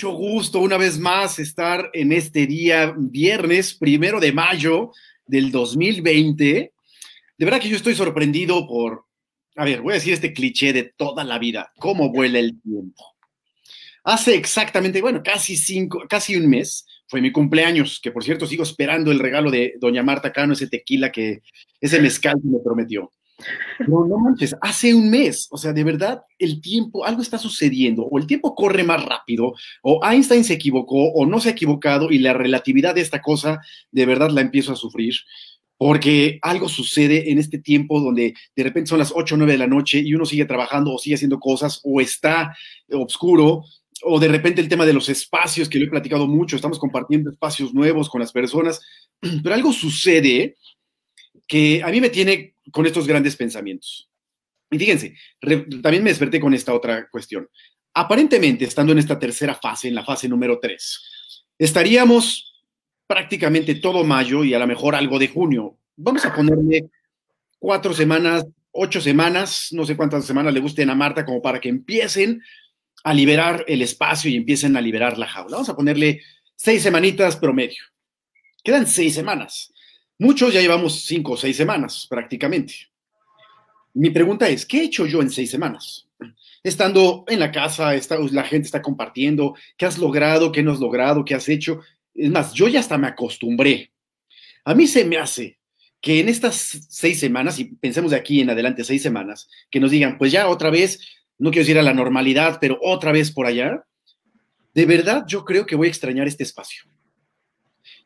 mucho gusto una vez más estar en este día, viernes primero de mayo del 2020. De verdad que yo estoy sorprendido por, a ver, voy a decir este cliché de toda la vida, cómo vuela el tiempo. Hace exactamente, bueno, casi cinco, casi un mes, fue mi cumpleaños, que por cierto sigo esperando el regalo de doña Marta Cano, ese tequila que, ese mezcal que me prometió. No, no manches, hace un mes, o sea, de verdad, el tiempo, algo está sucediendo, o el tiempo corre más rápido, o Einstein se equivocó, o no se ha equivocado, y la relatividad de esta cosa, de verdad la empiezo a sufrir, porque algo sucede en este tiempo donde de repente son las 8 o 9 de la noche y uno sigue trabajando o sigue haciendo cosas, o está oscuro, o de repente el tema de los espacios, que lo he platicado mucho, estamos compartiendo espacios nuevos con las personas, pero algo sucede que a mí me tiene con estos grandes pensamientos. Y fíjense, también me desperté con esta otra cuestión. Aparentemente, estando en esta tercera fase, en la fase número 3, estaríamos prácticamente todo mayo y a lo mejor algo de junio. Vamos a ponerle cuatro semanas, ocho semanas, no sé cuántas semanas le gusten a Marta, como para que empiecen a liberar el espacio y empiecen a liberar la jaula. Vamos a ponerle seis semanitas promedio. Quedan seis semanas. Muchos ya llevamos cinco o seis semanas prácticamente. Mi pregunta es, ¿qué he hecho yo en seis semanas? Estando en la casa, está, la gente está compartiendo, ¿qué has logrado? ¿Qué no has logrado? ¿Qué has hecho? Es más, yo ya hasta me acostumbré. A mí se me hace que en estas seis semanas, y pensemos de aquí en adelante seis semanas, que nos digan, pues ya otra vez, no quiero decir a la normalidad, pero otra vez por allá, de verdad yo creo que voy a extrañar este espacio.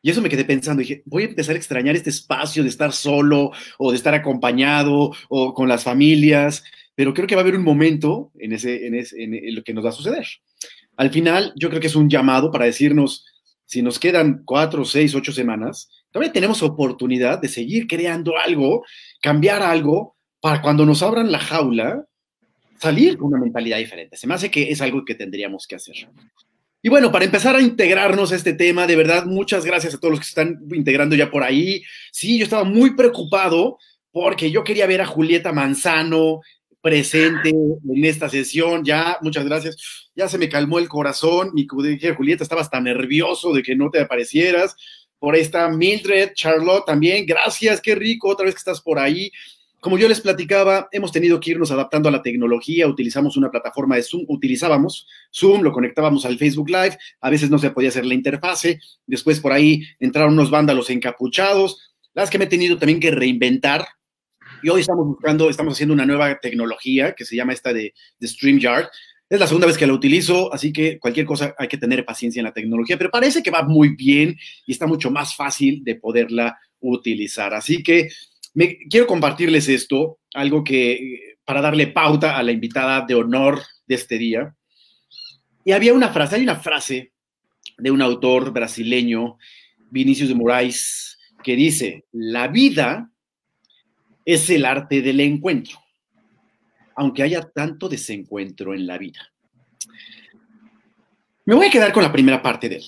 Y eso me quedé pensando, dije, voy a empezar a extrañar este espacio de estar solo o de estar acompañado o con las familias, pero creo que va a haber un momento en, en, ese, en lo que nos va a suceder. Al final, yo creo que es un llamado para decirnos, si nos quedan cuatro, seis, ocho semanas, todavía tenemos oportunidad de seguir creando algo, cambiar algo, para cuando nos abran la jaula, salir con una mentalidad diferente. Se me hace que es algo que tendríamos que hacer. Y bueno, para empezar a integrarnos a este tema, de verdad, muchas gracias a todos los que están integrando ya por ahí. Sí, yo estaba muy preocupado porque yo quería ver a Julieta Manzano presente en esta sesión. Ya, muchas gracias. Ya se me calmó el corazón. Mi Julieta, estabas tan nervioso de que no te aparecieras. Por esta Mildred, Charlotte también. Gracias, qué rico, otra vez que estás por ahí. Como yo les platicaba, hemos tenido que irnos adaptando a la tecnología, utilizamos una plataforma de Zoom, utilizábamos Zoom, lo conectábamos al Facebook Live, a veces no se podía hacer la interfase, después por ahí entraron unos vándalos encapuchados, las que me he tenido también que reinventar, y hoy estamos buscando, estamos haciendo una nueva tecnología que se llama esta de, de StreamYard, es la segunda vez que la utilizo, así que cualquier cosa hay que tener paciencia en la tecnología, pero parece que va muy bien y está mucho más fácil de poderla utilizar. Así que quiero compartirles esto, algo que para darle pauta a la invitada de honor de este día. Y había una frase, hay una frase de un autor brasileño, Vinicius de Moraes, que dice, la vida es el arte del encuentro, aunque haya tanto desencuentro en la vida. Me voy a quedar con la primera parte de él.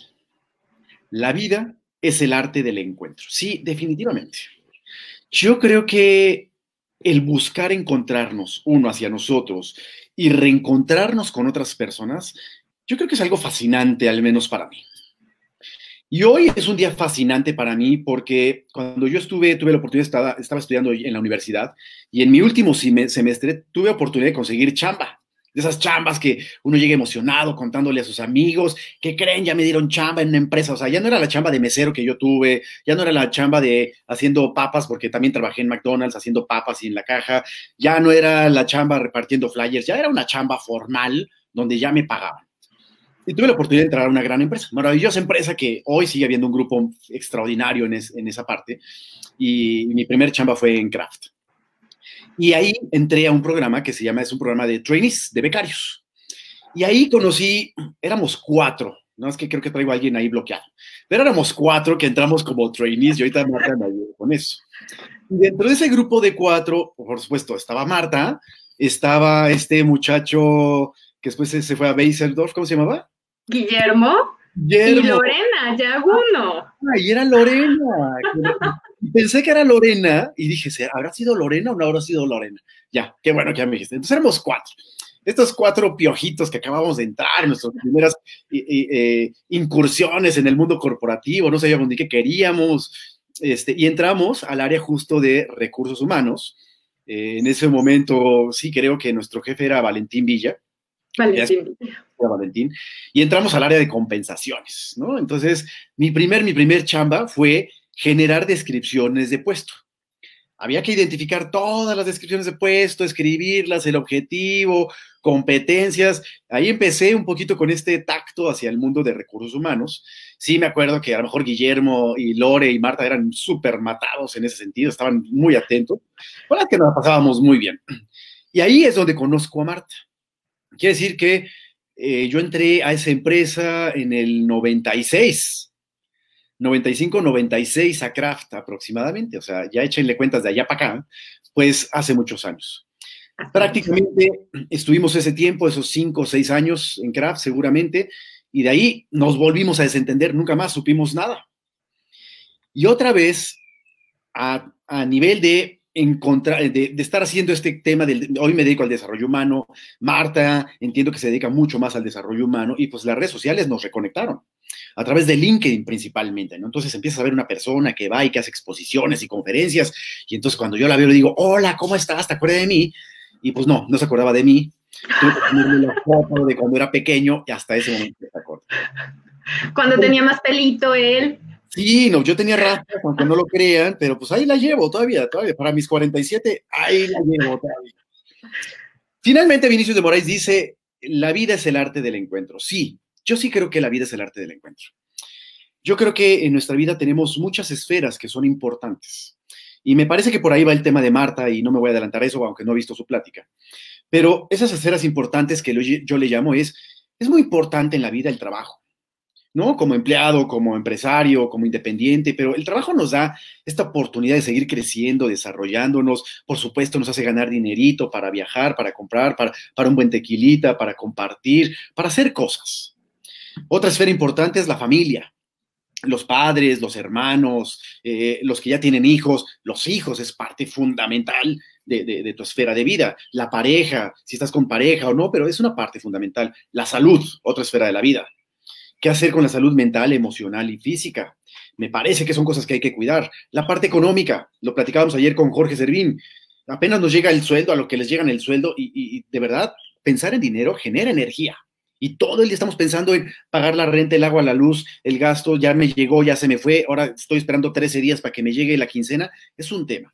La vida es el arte del encuentro. Sí, definitivamente. Yo creo que el buscar encontrarnos uno hacia nosotros y reencontrarnos con otras personas, yo creo que es algo fascinante, al menos para mí. Y hoy es un día fascinante para mí porque cuando yo estuve, tuve la oportunidad, estaba, estaba estudiando en la universidad y en mi último semestre tuve oportunidad de conseguir chamba de esas chambas que uno llega emocionado contándole a sus amigos, que creen, ya me dieron chamba en una empresa, o sea, ya no era la chamba de mesero que yo tuve, ya no era la chamba de haciendo papas, porque también trabajé en McDonald's haciendo papas y en la caja, ya no era la chamba repartiendo flyers, ya era una chamba formal donde ya me pagaban. Y tuve la oportunidad de entrar a una gran empresa, maravillosa empresa que hoy sigue habiendo un grupo extraordinario en, en esa parte. Y mi primer chamba fue en Kraft. Y ahí entré a un programa que se llama, es un programa de trainees, de becarios. Y ahí conocí, éramos cuatro, no es que creo que traigo a alguien ahí bloqueado, pero éramos cuatro que entramos como trainees y ahorita Marta me ayudó con eso. Y dentro de ese grupo de cuatro, por supuesto, estaba Marta, estaba este muchacho que después se fue a Beiseldorf, ¿cómo se llamaba? Guillermo. Y Lorena, ya uno. Ay, era Lorena. Pensé que era Lorena y dije, ¿habrá sido Lorena o no habrá sido Lorena? Ya, qué bueno que ya me dijiste. Entonces éramos cuatro. estos cuatro piojitos que acabamos de entrar en nuestras primeras eh, eh, incursiones en el mundo corporativo, no sabíamos ni qué queríamos, este, y entramos al área justo de recursos humanos. Eh, en ese momento, sí, creo que nuestro jefe era Valentín Villa. Valentín. Era Valentín. Y entramos al área de compensaciones, ¿no? Entonces, mi primer, mi primer chamba fue generar descripciones de puesto había que identificar todas las descripciones de puesto, escribirlas, el objetivo, competencias. Ahí empecé un poquito con este tacto hacia el mundo de recursos humanos. Sí, me acuerdo que a lo mejor Guillermo y Lore y Marta eran súper matados en ese sentido, estaban muy atentos. Es que nos pasábamos muy bien. Y ahí es donde conozco a Marta. Quiere decir que eh, yo entré a esa empresa en el 96 95, 96 a Kraft aproximadamente, o sea, ya échenle cuentas de allá para acá, pues hace muchos años. Prácticamente estuvimos ese tiempo, esos 5 o 6 años en Kraft seguramente, y de ahí nos volvimos a desentender, nunca más supimos nada. Y otra vez, a, a nivel de encontrar, de, de, estar haciendo este tema del, hoy me dedico al desarrollo humano, Marta entiendo que se dedica mucho más al desarrollo humano y pues las redes sociales nos reconectaron a través de LinkedIn principalmente, ¿no? Entonces empiezas a ver una persona que va y que hace exposiciones y conferencias, y entonces cuando yo la veo le digo, hola, ¿cómo estás? ¿Te acuerdas de mí? Y pues no, no se acordaba de mí. Tuve que ponerle la foto de cuando era pequeño y hasta ese momento se acuerda. Cuando tenía más pelito él. Sí, no, yo tenía rastas, aunque no lo crean, pero pues ahí la llevo todavía, todavía. Para mis 47, ahí la llevo todavía. Finalmente, Vinicius de Moraes dice, la vida es el arte del encuentro. Sí, yo sí creo que la vida es el arte del encuentro. Yo creo que en nuestra vida tenemos muchas esferas que son importantes. Y me parece que por ahí va el tema de Marta y no me voy a adelantar a eso, aunque no he visto su plática. Pero esas esferas importantes que yo le llamo es, es muy importante en la vida el trabajo. ¿no? Como empleado, como empresario, como independiente, pero el trabajo nos da esta oportunidad de seguir creciendo, desarrollándonos, por supuesto nos hace ganar dinerito para viajar, para comprar, para, para un buen tequilita, para compartir, para hacer cosas. Otra esfera importante es la familia. Los padres, los hermanos, eh, los que ya tienen hijos, los hijos es parte fundamental de, tu esfera de vida. La pareja, si estás con pareja o no, pero es una parte fundamental. La salud, otra esfera de la vida. ¿Qué hacer con la salud mental, emocional y física? Me parece que son cosas que hay que cuidar. La parte económica, lo platicábamos ayer con Jorge Servín. Apenas nos llega el sueldo, a lo que les llega el sueldo, y de verdad, pensar en dinero genera energía. Y todo el día estamos pensando en pagar la renta, el agua, la luz, el gasto, ya me llegó, ya se me fue, ahora estoy esperando 13 días para que me llegue la quincena. Es un tema.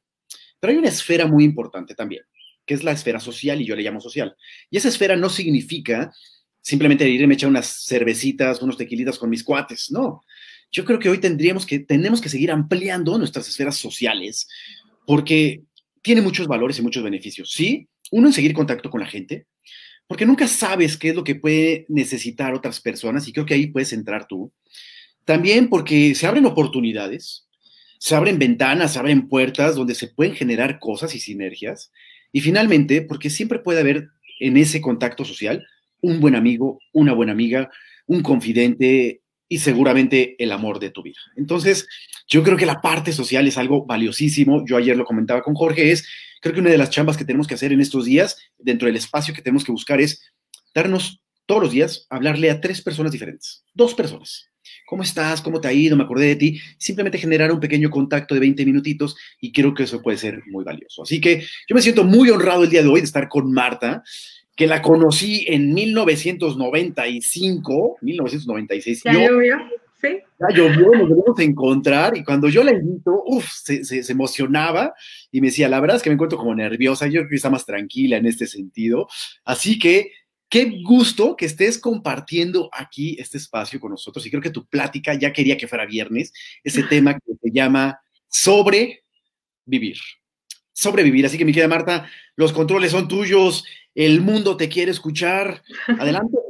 Pero hay una esfera muy importante también, que es la esfera social, y yo le llamo social. Y esa esfera no significa simplemente irme a echar unas cervecitas, unos tequilitas con mis cuates, no. Yo creo que hoy tendríamos que, tenemos que seguir ampliando nuestras esferas sociales, porque tiene muchos valores y muchos beneficios. Sí, uno en seguir contacto con la gente, porque nunca sabes qué es lo que puede necesitar otras personas y creo que ahí puedes entrar tú. También porque se abren oportunidades, se abren ventanas, se abren puertas donde se pueden generar cosas y sinergias. Y finalmente, porque siempre puede haber en ese contacto social un buen amigo, una buena amiga, un confidente y seguramente el amor de tu vida. Entonces, yo creo que la parte social es algo valiosísimo. Yo ayer lo comentaba con Jorge, es creo que una de las chambas que tenemos que hacer en estos días, dentro del espacio que tenemos que buscar, es darnos todos los días, hablarle a tres personas diferentes, dos personas. ¿Cómo estás? ¿Cómo te ha ido? Me acordé de ti. Simplemente generar un pequeño contacto de 20 minutitos y creo que eso puede ser muy valioso. Así que yo me siento muy honrado el día de hoy de estar con Marta, que la conocí en 1995, 1996. Ya llovió, sí. Ya llovió, nos debemos encontrar y cuando yo la invito, uff, se, se, emocionaba y me decía, la verdad es que me encuentro como nerviosa, yo creo que está más tranquila en este sentido. Así que qué gusto que estés compartiendo aquí este espacio con nosotros y creo que tu plática, ya quería que fuera viernes, ese tema que se llama sobrevivir. Sobrevivir. Así que mi querida Marta, los controles son tuyos, el mundo te quiere escuchar. Adelante.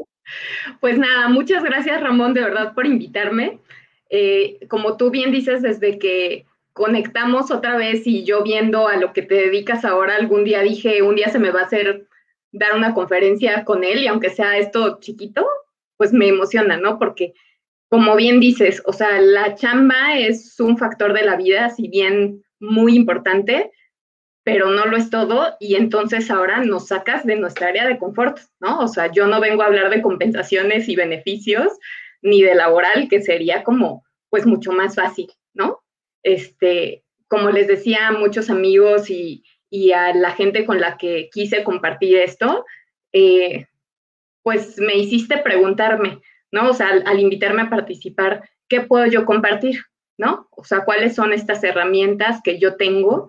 Pues nada, muchas gracias Ramón, de verdad, por invitarme. Eh, como tú bien dices, desde que conectamos otra vez y yo viendo a lo que te dedicas ahora, algún día dije, un día se me va a hacer dar una conferencia con él y aunque sea esto chiquito, pues me emociona, ¿no? Porque como bien dices, o sea, la chamba es un factor de la vida, si bien muy importante, pero no lo es todo y entonces ahora nos sacas de nuestra área de confort, ¿no? O sea, yo no vengo a hablar de compensaciones y beneficios ni de laboral, que sería como, pues, mucho más fácil, ¿no? Este, como les decía a muchos amigos y, a la gente con la que quise compartir esto, eh, pues me hiciste preguntarme, ¿no? O sea, al, invitarme a participar, ¿qué puedo yo compartir? ¿No? O sea, ¿cuáles son estas herramientas que yo tengo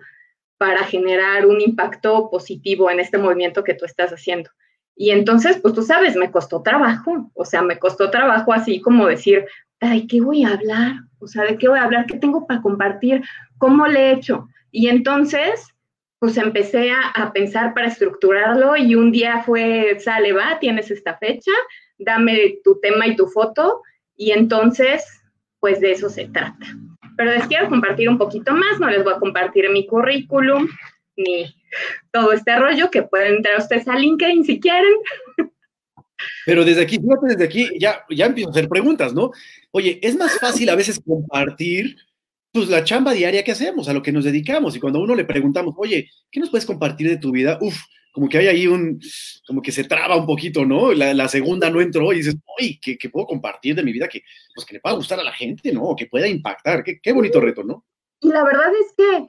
para generar un impacto positivo en este movimiento que tú estás haciendo? Y entonces, pues tú sabes, me costó trabajo, o sea, me costó trabajo así como decir, ay, ¿qué voy a hablar? O sea, ¿de qué voy a hablar? ¿Qué tengo para compartir? ¿Cómo le he hecho? Y entonces, pues empecé a, a, pensar para estructurarlo y un día fue, sale, va, tienes esta fecha, dame tu tema y tu foto y entonces, pues de eso se trata. Pero les quiero compartir un poquito más, no les voy a compartir mi currículum ni todo este rollo, que pueden entrar ustedes a LinkedIn si quieren. Pero desde aquí, fíjate, desde aquí ya, ya empiezo a hacer preguntas, ¿no? Oye, es más fácil a veces compartir pues la chamba diaria que hacemos, a lo que nos dedicamos. Y cuando a uno le preguntamos, oye, ¿qué nos puedes compartir de tu vida? Uf, como que hay ahí un, como que se traba un poquito, ¿no? La, segunda no entró y dices, oye, ¿qué, puedo compartir de mi vida que, pues, que le pueda gustar a la gente, ¿no? Que pueda impactar. Qué, qué bonito reto, ¿no? Y la verdad es que,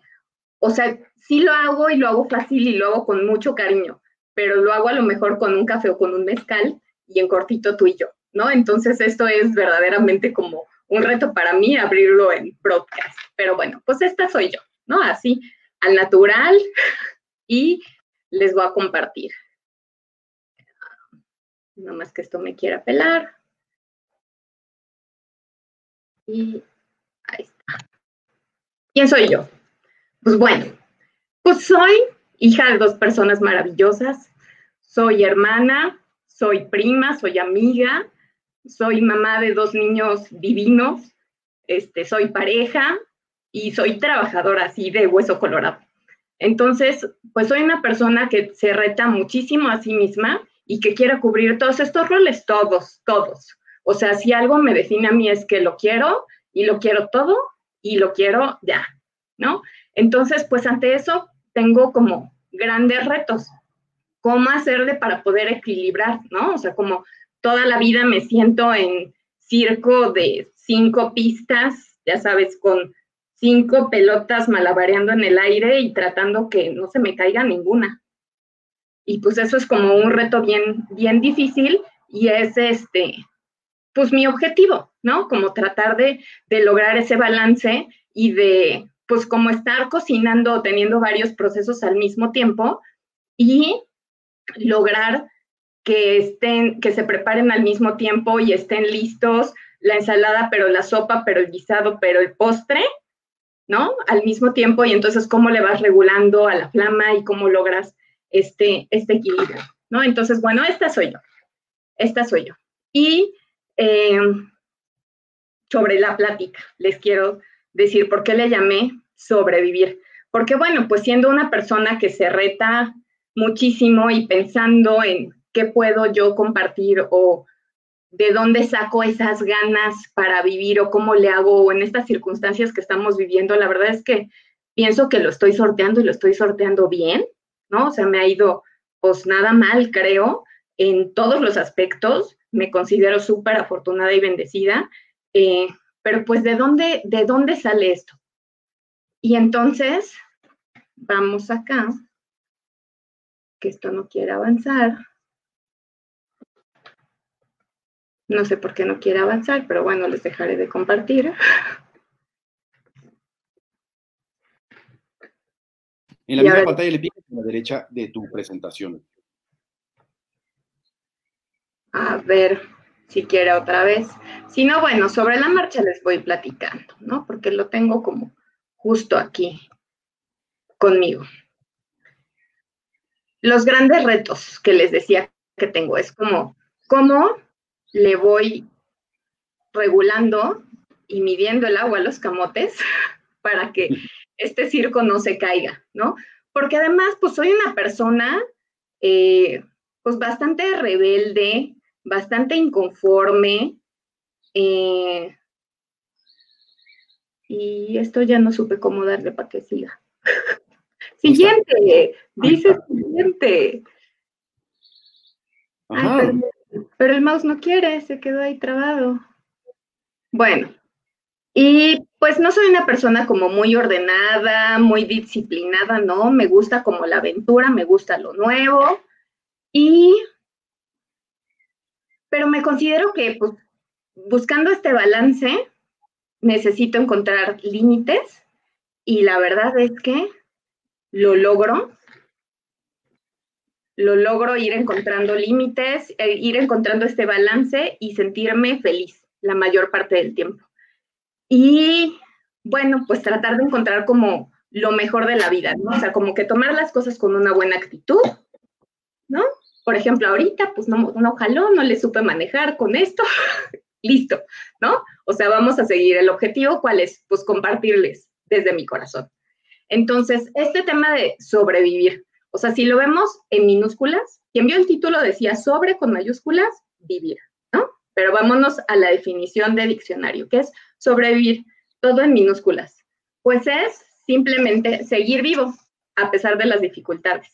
o sea, sí lo hago y lo hago fácil y lo hago con mucho cariño, pero lo hago a lo mejor con un café o con un mezcal y en cortito tú y yo, ¿no? Entonces esto es verdaderamente como un reto para mí abrirlo en broadcast. Pero bueno, pues esta soy yo, ¿no? Así, al natural y les voy a compartir. No más que esto me quiera pelar. Y ahí está. ¿Quién soy yo? Pues bueno, pues soy hija de dos personas maravillosas. Soy hermana, soy prima, soy amiga, soy mamá de dos niños divinos, este, soy pareja y soy trabajadora así de hueso colorado. Entonces, pues soy una persona que se reta muchísimo a sí misma y que quiere cubrir todos estos roles, todos, todos. O sea, si algo me define a mí es que lo quiero y lo quiero todo y lo quiero ya, ¿no? Entonces, pues ante eso tengo como grandes retos. ¿Cómo hacerle para poder equilibrar, no? O sea, como toda la vida me siento en circo de cinco pistas, ya sabes, con cinco pelotas malabareando en el aire y tratando que no se me caiga ninguna. Y pues eso es como un reto bien, bien difícil y es este, pues mi objetivo, ¿no? Como tratar de, de lograr ese balance y de, pues como estar cocinando, teniendo varios procesos al mismo tiempo y lograr que estén, que se preparen al mismo tiempo y estén listos la ensalada, pero la sopa, pero el guisado, pero el postre, ¿no? Al mismo tiempo y entonces cómo le vas regulando a la flama y cómo logras este, este equilibrio, ¿no? Entonces, bueno, esta soy yo, esta soy yo. Y eh, sobre la plática, les quiero decir por qué le llamé sobrevivir. Porque bueno, pues siendo una persona que se reta muchísimo y pensando en qué puedo yo compartir o de dónde saco esas ganas para vivir o cómo le hago en estas circunstancias que estamos viviendo, la verdad es que pienso que lo estoy sorteando y lo estoy sorteando bien, ¿no? O sea, me ha ido pues nada mal, creo, en todos los aspectos, me considero súper afortunada y bendecida, eh, pero pues ¿de dónde, ¿de dónde sale esto? Y entonces, vamos acá, que esto no quiere avanzar. No sé por qué no quiere avanzar, pero bueno, les dejaré de compartir. En la misma pantalla le picas a la derecha de tu presentación. A ver si quiere otra vez. Si no, bueno, sobre la marcha les voy platicando, ¿no? Porque lo tengo como justo aquí conmigo. Los grandes retos que les decía que tengo es como, ¿cómo le voy regulando y midiendo el agua a los camotes para que este circo no se caiga, ¿no? Porque además, pues soy una persona, eh, pues bastante rebelde, bastante inconforme, eh, y esto ya no supe cómo darle para que siga. Siguiente, dice siguiente. Pero, el mouse no quiere, se quedó ahí trabado. Bueno, y pues no soy una persona como muy ordenada, muy disciplinada, ¿no? Me gusta como la aventura, me gusta lo nuevo. Y, pero me considero que pues, buscando este balance, necesito encontrar límites y la verdad es que lo logro. Lo logro ir encontrando límites, eh, ir encontrando este balance y sentirme feliz la mayor parte del tiempo. Y bueno, pues tratar de encontrar como lo mejor de la vida. O sea, como que tomar las cosas con una buena actitud, ¿no? Por ejemplo, ahorita, pues no, no jaló, no le supe manejar con esto, listo, ¿no? O sea, vamos a seguir. El objetivo, ¿cuál es? Pues compartirles desde mi corazón. Entonces, este tema de sobrevivir, o sea, si lo vemos en minúsculas, quien vio el título decía sobre con mayúsculas, vivir, ¿no? Pero vámonos a la definición de diccionario, que es sobrevivir, todo en minúsculas. Pues es simplemente seguir vivo a pesar de las dificultades.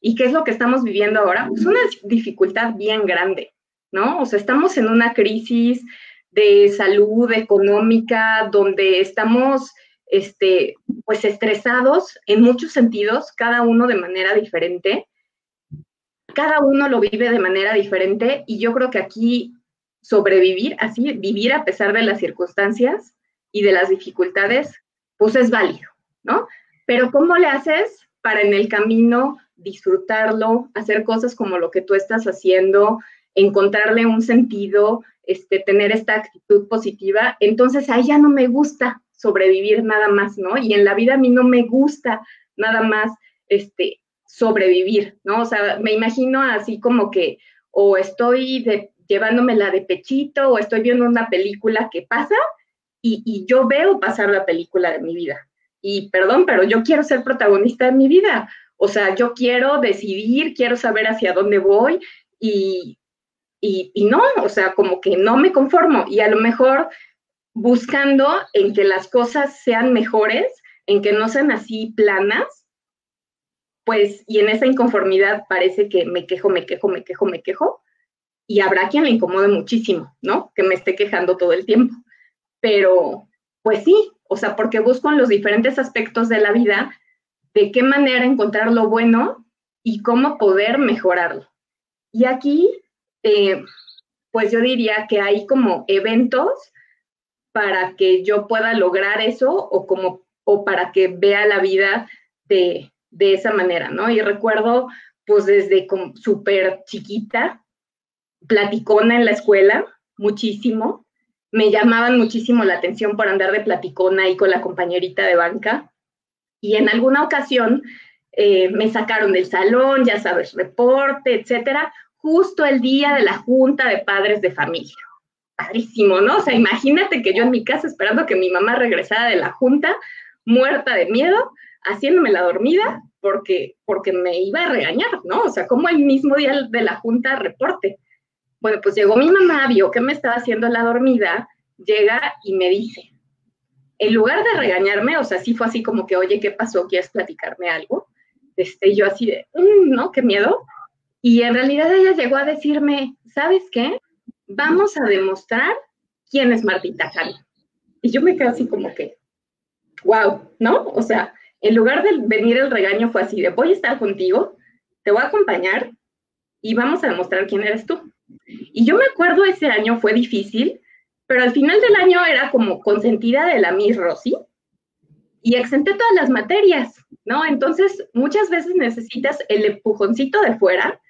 ¿Y qué es lo que estamos viviendo ahora? Pues una dificultad bien grande, ¿no? O sea, estamos en una crisis de salud económica donde estamos este, pues estresados en muchos sentidos, cada uno de manera diferente. Cada uno lo vive de manera diferente y yo creo que aquí sobrevivir, así, vivir a pesar de las circunstancias y de las dificultades, pues es válido, ¿no? Pero ¿cómo le haces para en el camino disfrutarlo, hacer cosas como lo que tú estás haciendo, encontrarle un sentido, este, tener esta actitud positiva? Entonces a ella no me gusta sobrevivir nada más, ¿no? Y en la vida a mí no me gusta nada más, este, sobrevivir, ¿no? O sea, me imagino así como que o estoy de, llevándomela de pechito o estoy viendo una película que pasa y, yo veo pasar la película de mi vida. Y perdón, pero yo quiero ser protagonista de mi vida. O sea, yo quiero decidir, quiero saber hacia dónde voy y, y, y no, o sea, como que no me conformo. Y a lo mejor buscando en que las cosas sean mejores, en que no sean así planas, pues, y en esa inconformidad parece que me quejo, me quejo, me quejo, me quejo, y habrá quien le incomode muchísimo, ¿no? Que me esté quejando todo el tiempo. Pero, pues sí, o sea, porque busco en los diferentes aspectos de la vida de qué manera encontrar lo bueno y cómo poder mejorarlo. Y aquí, eh, pues yo diría que hay como eventos para que yo pueda lograr eso o como o para que vea la vida de, de esa manera, ¿no? Y recuerdo, pues desde súper chiquita, platicona en la escuela, muchísimo. Me llamaban muchísimo la atención por andar de platicona ahí con la compañerita de banca. Y en alguna ocasión eh, me sacaron del salón, ya sabes, reporte, etcétera, justo el día de la junta de padres de familia. Padrísimo, ¿no? O sea, imagínate que yo en mi casa esperando que mi mamá regresara de la junta, muerta de miedo, haciéndome la dormida porque, porque me iba a regañar, ¿no? O sea, como el mismo día de la junta reporte. Bueno, pues llegó mi mamá, vio que me estaba haciendo la dormida, llega y me dice, en lugar de regañarme, o sea, sí fue así como que, oye, ¿qué pasó? ¿Quieres platicarme algo? Este, yo así de, mm, ¿no? Qué miedo. Y en realidad ella llegó a decirme, ¿sabes qué? Vamos a demostrar quién es Martita Cali. Y yo me quedé así como que, wow, ¿no? O sea, en lugar de venir el regaño fue así de, voy a estar contigo, te voy a acompañar y vamos a demostrar quién eres tú. Y yo me acuerdo ese año fue difícil, pero al final del año era como consentida de la Miss Rosy y exenté todas las materias, ¿no? Entonces, muchas veces necesitas el empujoncito de fuera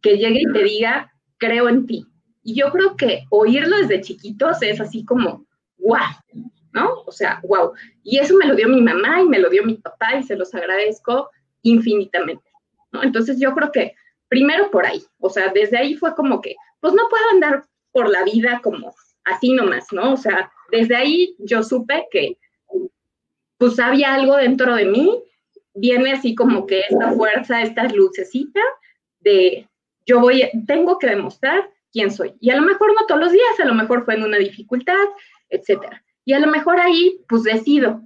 que llegue y te diga, creo en ti. Y yo creo que oírlo desde chiquitos es así como, wow, ¿no? O sea, wow. Y eso me lo dio mi mamá y me lo dio mi papá y se los agradezco infinitamente, ¿no? Entonces yo creo que primero por ahí, o sea, desde ahí fue como que, pues no puedo andar por la vida como así nomás, ¿no? O sea, desde ahí yo supe que pues había algo dentro de mí, viene así como que esta fuerza, esta lucecita de yo voy, tengo que demostrar quién soy. Y a lo mejor no todos los días, a lo mejor fue en una dificultad, etcétera. Y a lo mejor ahí, pues decido,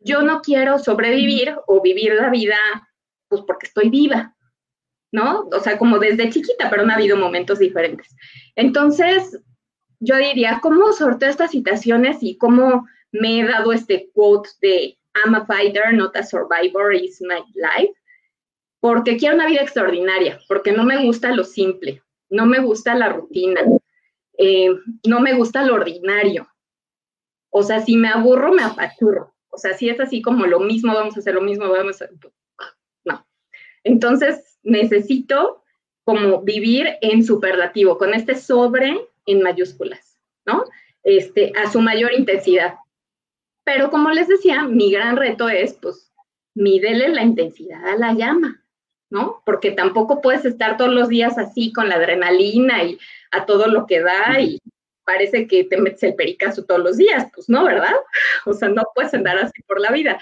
yo no quiero sobrevivir o vivir la vida pues porque estoy viva, ¿no? O sea, como desde chiquita, pero han habido momentos diferentes. Entonces, yo diría, ¿cómo sorteo estas situaciones y cómo me he dado este quote de I'm a fighter, not a survivor, is my life? Porque quiero una vida extraordinaria, porque no me gusta lo simple, no me gusta la rutina, eh, no me gusta lo ordinario. O sea, si me aburro, me apachurro. O sea, si es así como lo mismo, vamos a hacer lo mismo, vamos a... No. Entonces, necesito como vivir en superlativo, con este sobre en mayúsculas, ¿no? Este, a su mayor intensidad. Pero como les decía, mi gran reto es, pues, mídele la intensidad a la llama, ¿no? Porque tampoco puedes estar todos los días así con la adrenalina y a todo lo que da y parece que te metes el pericazo todos los días, pues no, ¿verdad? O sea, no puedes andar así por la vida,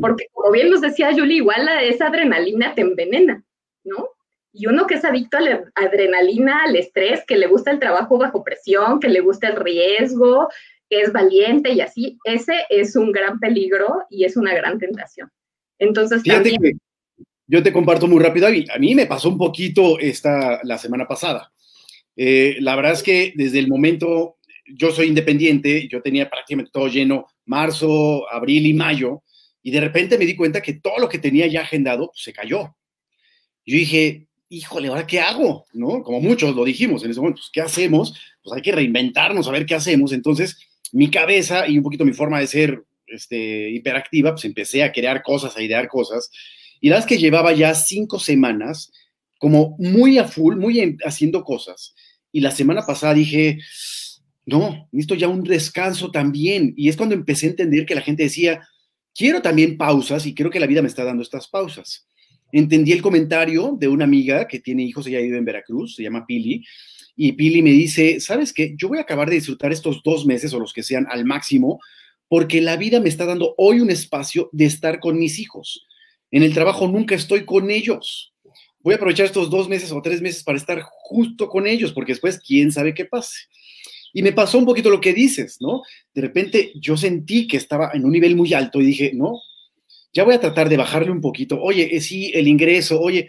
porque como bien nos decía Julie, igual esa adrenalina te envenena, ¿no? Y uno que es adicto a la adrenalina, al estrés, que le gusta el trabajo bajo presión, que le gusta el riesgo, que es valiente y así, ese es un gran peligro y es una gran tentación. Entonces, Fíjate que yo te comparto muy rápido, a mí me pasó un poquito esta, la semana pasada. Eh, la verdad es que desde el momento, yo soy independiente, yo tenía prácticamente todo lleno marzo, abril y mayo, y de repente me di cuenta que todo lo que tenía ya agendado pues, se cayó. Yo dije, híjole, ¿ahora qué hago? ¿No? Como muchos lo dijimos en ese momento, pues, ¿qué hacemos? Pues hay que reinventarnos, a ver qué hacemos. Entonces, mi cabeza y un poquito mi forma de ser este, hiperactiva, pues empecé a crear cosas, a idear cosas. Y la que llevaba ya cinco semanas como muy a full, muy haciendo cosas. Y la semana pasada dije, no, necesito ya un descanso también. Y es cuando empecé a entender que la gente decía, quiero también pausas y creo que la vida me está dando estas pausas entendí el comentario de una amiga que tiene hijos, ella vive en Veracruz, se llama Pili, y Pili me dice, ¿sabes qué? Yo voy a acabar de disfrutar estos dos meses o los que sean al máximo, porque la vida me está dando hoy un espacio de estar con mis hijos. En el trabajo nunca estoy con ellos. Voy a aprovechar estos dos meses o tres meses para estar justo con ellos, porque después quién sabe qué pase. Y me pasó un poquito lo que dices, ¿no? De repente yo sentí que estaba en un nivel muy alto y dije, no, ya voy a tratar de bajarle un poquito. Oye, eh, sí, el ingreso, oye,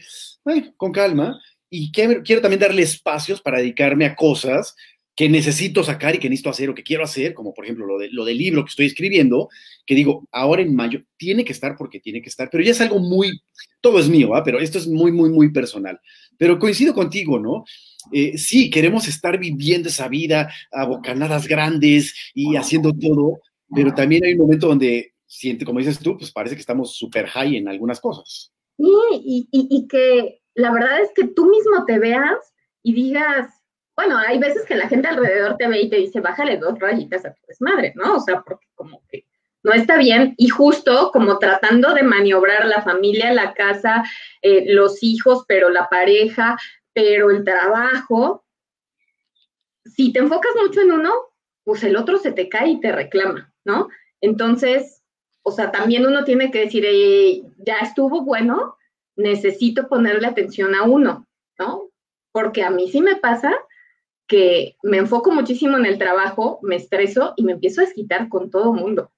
con calma. Y quiero, también darle espacios para dedicarme a cosas que necesito sacar y que necesito hacer o que quiero hacer, como por ejemplo lo, de, lo del libro que estoy escribiendo, que digo, ahora en mayo tiene que estar porque tiene que estar, pero ya es algo muy, todo es mío, ¿ah? pero esto es muy, muy, muy personal. Pero coincido contigo, ¿no? Eh, sí, queremos estar viviendo esa vida a bocanadas grandes y haciendo todo, pero también hay un momento donde siente, como dices tú, pues parece que estamos súper high en algunas cosas. Sí, y, que la verdad es que tú mismo te veas y digas, bueno, hay veces que la gente alrededor te ve y te dice, bájale dos rayitas a tu desmadre, ¿no? O sea, porque como que no está bien y justo como tratando de maniobrar la familia, la casa, eh, los hijos, pero la pareja, pero el trabajo, si te enfocas mucho en uno, pues el otro se te cae y te reclama, ¿no? Entonces, o sea, también uno tiene que decir, ya estuvo bueno, necesito ponerle atención a uno, ¿no? Porque a mí sí me pasa que me enfoco muchísimo en el trabajo, me estreso y me empiezo a desquitar con todo mundo.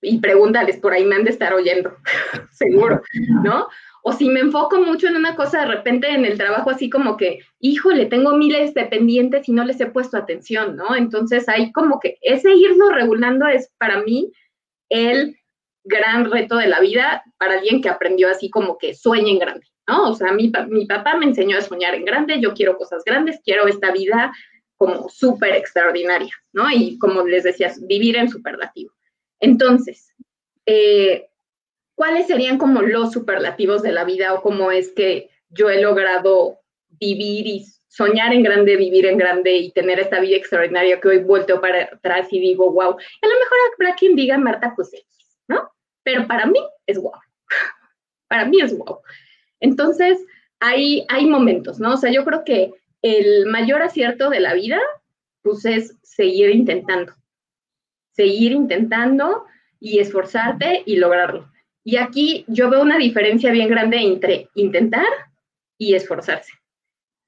Y pregúntales, por ahí me han de estar oyendo, seguro, ¿no? O si me enfoco mucho en una cosa, de repente en el trabajo, así como que, híjole, tengo miles de pendientes y no les he puesto atención, ¿no? Entonces hay como que ese irlo regulando es para mí el gran reto de la vida para alguien que aprendió así como que sueña en grande, ¿no? O sea, mi, mi papá me enseñó a soñar en grande, yo quiero cosas grandes, quiero esta vida como súper extraordinaria, ¿no? Y como les decía, vivir en superlativo. Entonces, eh, ¿cuáles serían como los superlativos de la vida o cómo es que yo he logrado vivir y soñar en grande, vivir en grande y tener esta vida extraordinaria que hoy vuelto para atrás y digo, wow. A lo mejor habrá quien diga, Marta, pues ¿no? Pero para mí es wow. para mí es wow. Entonces, hay, hay momentos, ¿no? O sea, yo creo que el mayor acierto de la vida, pues es seguir intentando. Seguir intentando y esforzarte y lograrlo. Y aquí yo veo una diferencia bien grande entre intentar y esforzarse.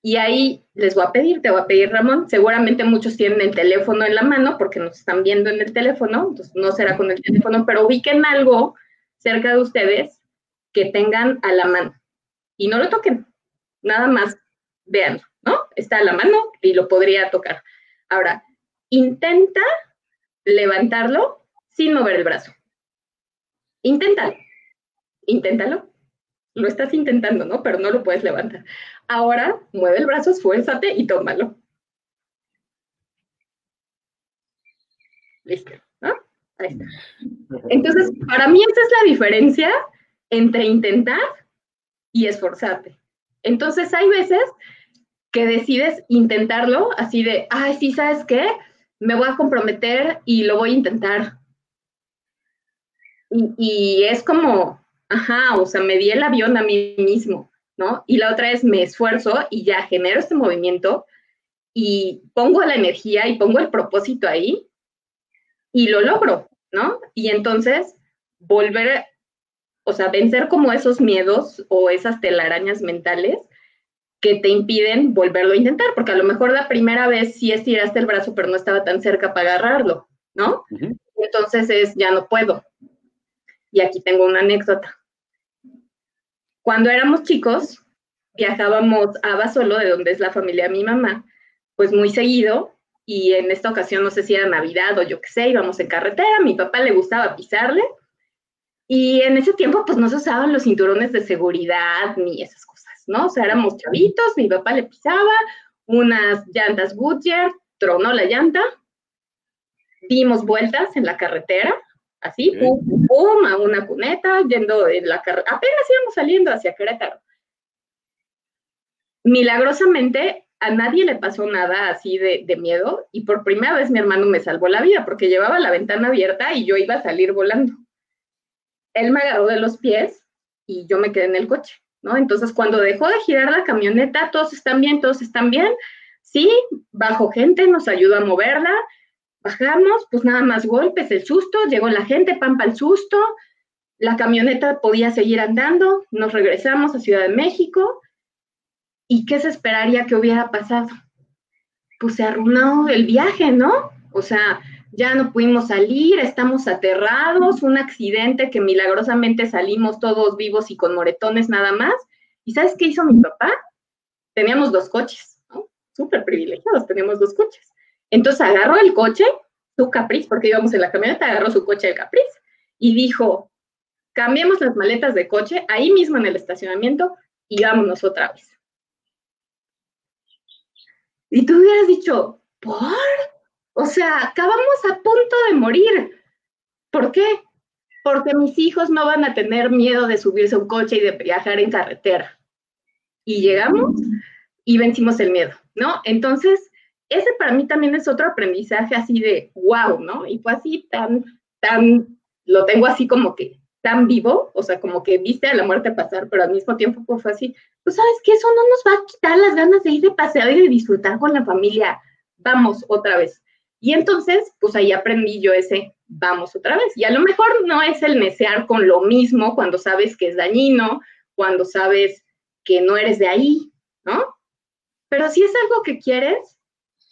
Y ahí les voy a pedir, te voy a pedir, Ramón, seguramente muchos tienen el teléfono en la mano porque nos están viendo en el teléfono, entonces no será con el teléfono, pero ubiquen algo cerca de ustedes que tengan a la mano y no lo toquen, nada más vean, ¿no? Está a la mano y lo podría tocar. Ahora, intenta levantarlo sin mover el brazo. Inténtalo, inténtalo. Lo estás intentando, ¿no? Pero no lo puedes levantar. Ahora, mueve el brazo, esfuérzate y tómalo. Listo, ¿no? Ahí está. Entonces, para mí esa es la diferencia entre intentar y esforzarte. Entonces, hay veces que decides intentarlo así de, ay, sí, ¿sabes qué? Me voy a comprometer y lo voy a intentar. Y, y es como, ajá, o sea, me di el avión a mí mismo, ¿no? Y la otra es me esfuerzo y ya genero este movimiento y pongo la energía y pongo el propósito ahí y lo logro, ¿no? Y entonces volver, o sea, vencer como esos miedos o esas telarañas mentales que te impiden volverlo a intentar, porque a lo mejor la primera vez sí estiraste el brazo, pero no estaba tan cerca para agarrarlo, ¿no? Entonces es, ya no puedo. Y aquí tengo una anécdota. Cuando éramos chicos, viajábamos a Basolo, de donde es la familia de mi mamá, pues muy seguido, y en esta ocasión no sé si era Navidad o yo qué sé, íbamos en carretera, a mi papá le gustaba pisarle, y en ese tiempo pues no se usaban los cinturones de seguridad ni esas cosas, ¿no? O sea, éramos chavitos, mi papá le pisaba, unas llantas Goodyear, tronó la llanta, dimos vueltas en la carretera, así, pum, pum, a una cuneta, yendo en la carretera, apenas íbamos saliendo hacia Querétaro. Milagrosamente, a nadie le pasó nada así de, de, miedo y por primera vez mi hermano me salvó la vida porque llevaba la ventana abierta y yo iba a salir volando. Él me agarró de los pies y yo me quedé en el coche, ¿no? Entonces, cuando dejó de girar la camioneta, todos están bien, todos están bien. Sí, bajo gente, nos ayudó a moverla, Bajamos, pues nada más golpes, el susto, llegó la gente, pampa el susto, la camioneta podía seguir andando, nos regresamos a Ciudad de México. ¿Y qué se esperaría que hubiera pasado? Pues se arruinó el viaje, ¿no? O sea, ya no pudimos salir, estamos aterrados, un accidente que milagrosamente salimos todos vivos y con moretones nada más. ¿Y sabes qué hizo mi papá? Teníamos dos coches, ¿no? Súper privilegiados, teníamos dos coches. Entonces agarró el coche, su Caprice, porque íbamos en la camioneta, agarró su coche de Caprice y dijo, cambiemos las maletas de coche ahí mismo en el estacionamiento y vámonos otra vez. Y tú hubieras dicho, ¿por? O sea, acabamos a punto de morir. ¿Por qué? Porque mis hijos no van a tener miedo de subirse a un coche y de viajar en carretera. Y llegamos y vencimos el miedo, ¿no? Entonces, ese para mí también es otro aprendizaje así de wow, ¿no? Y fue así tan, tan, lo tengo así como que tan vivo, o sea, como que viste a la muerte pasar, pero al mismo tiempo pues fue así, pues sabes que eso no nos va a quitar las ganas de ir de paseo y de disfrutar con la familia, vamos otra vez. Y entonces, pues ahí aprendí yo ese vamos otra vez. Y a lo mejor no es el necear con lo mismo cuando sabes que es dañino, cuando sabes que no eres de ahí, ¿no? Pero si es algo que quieres,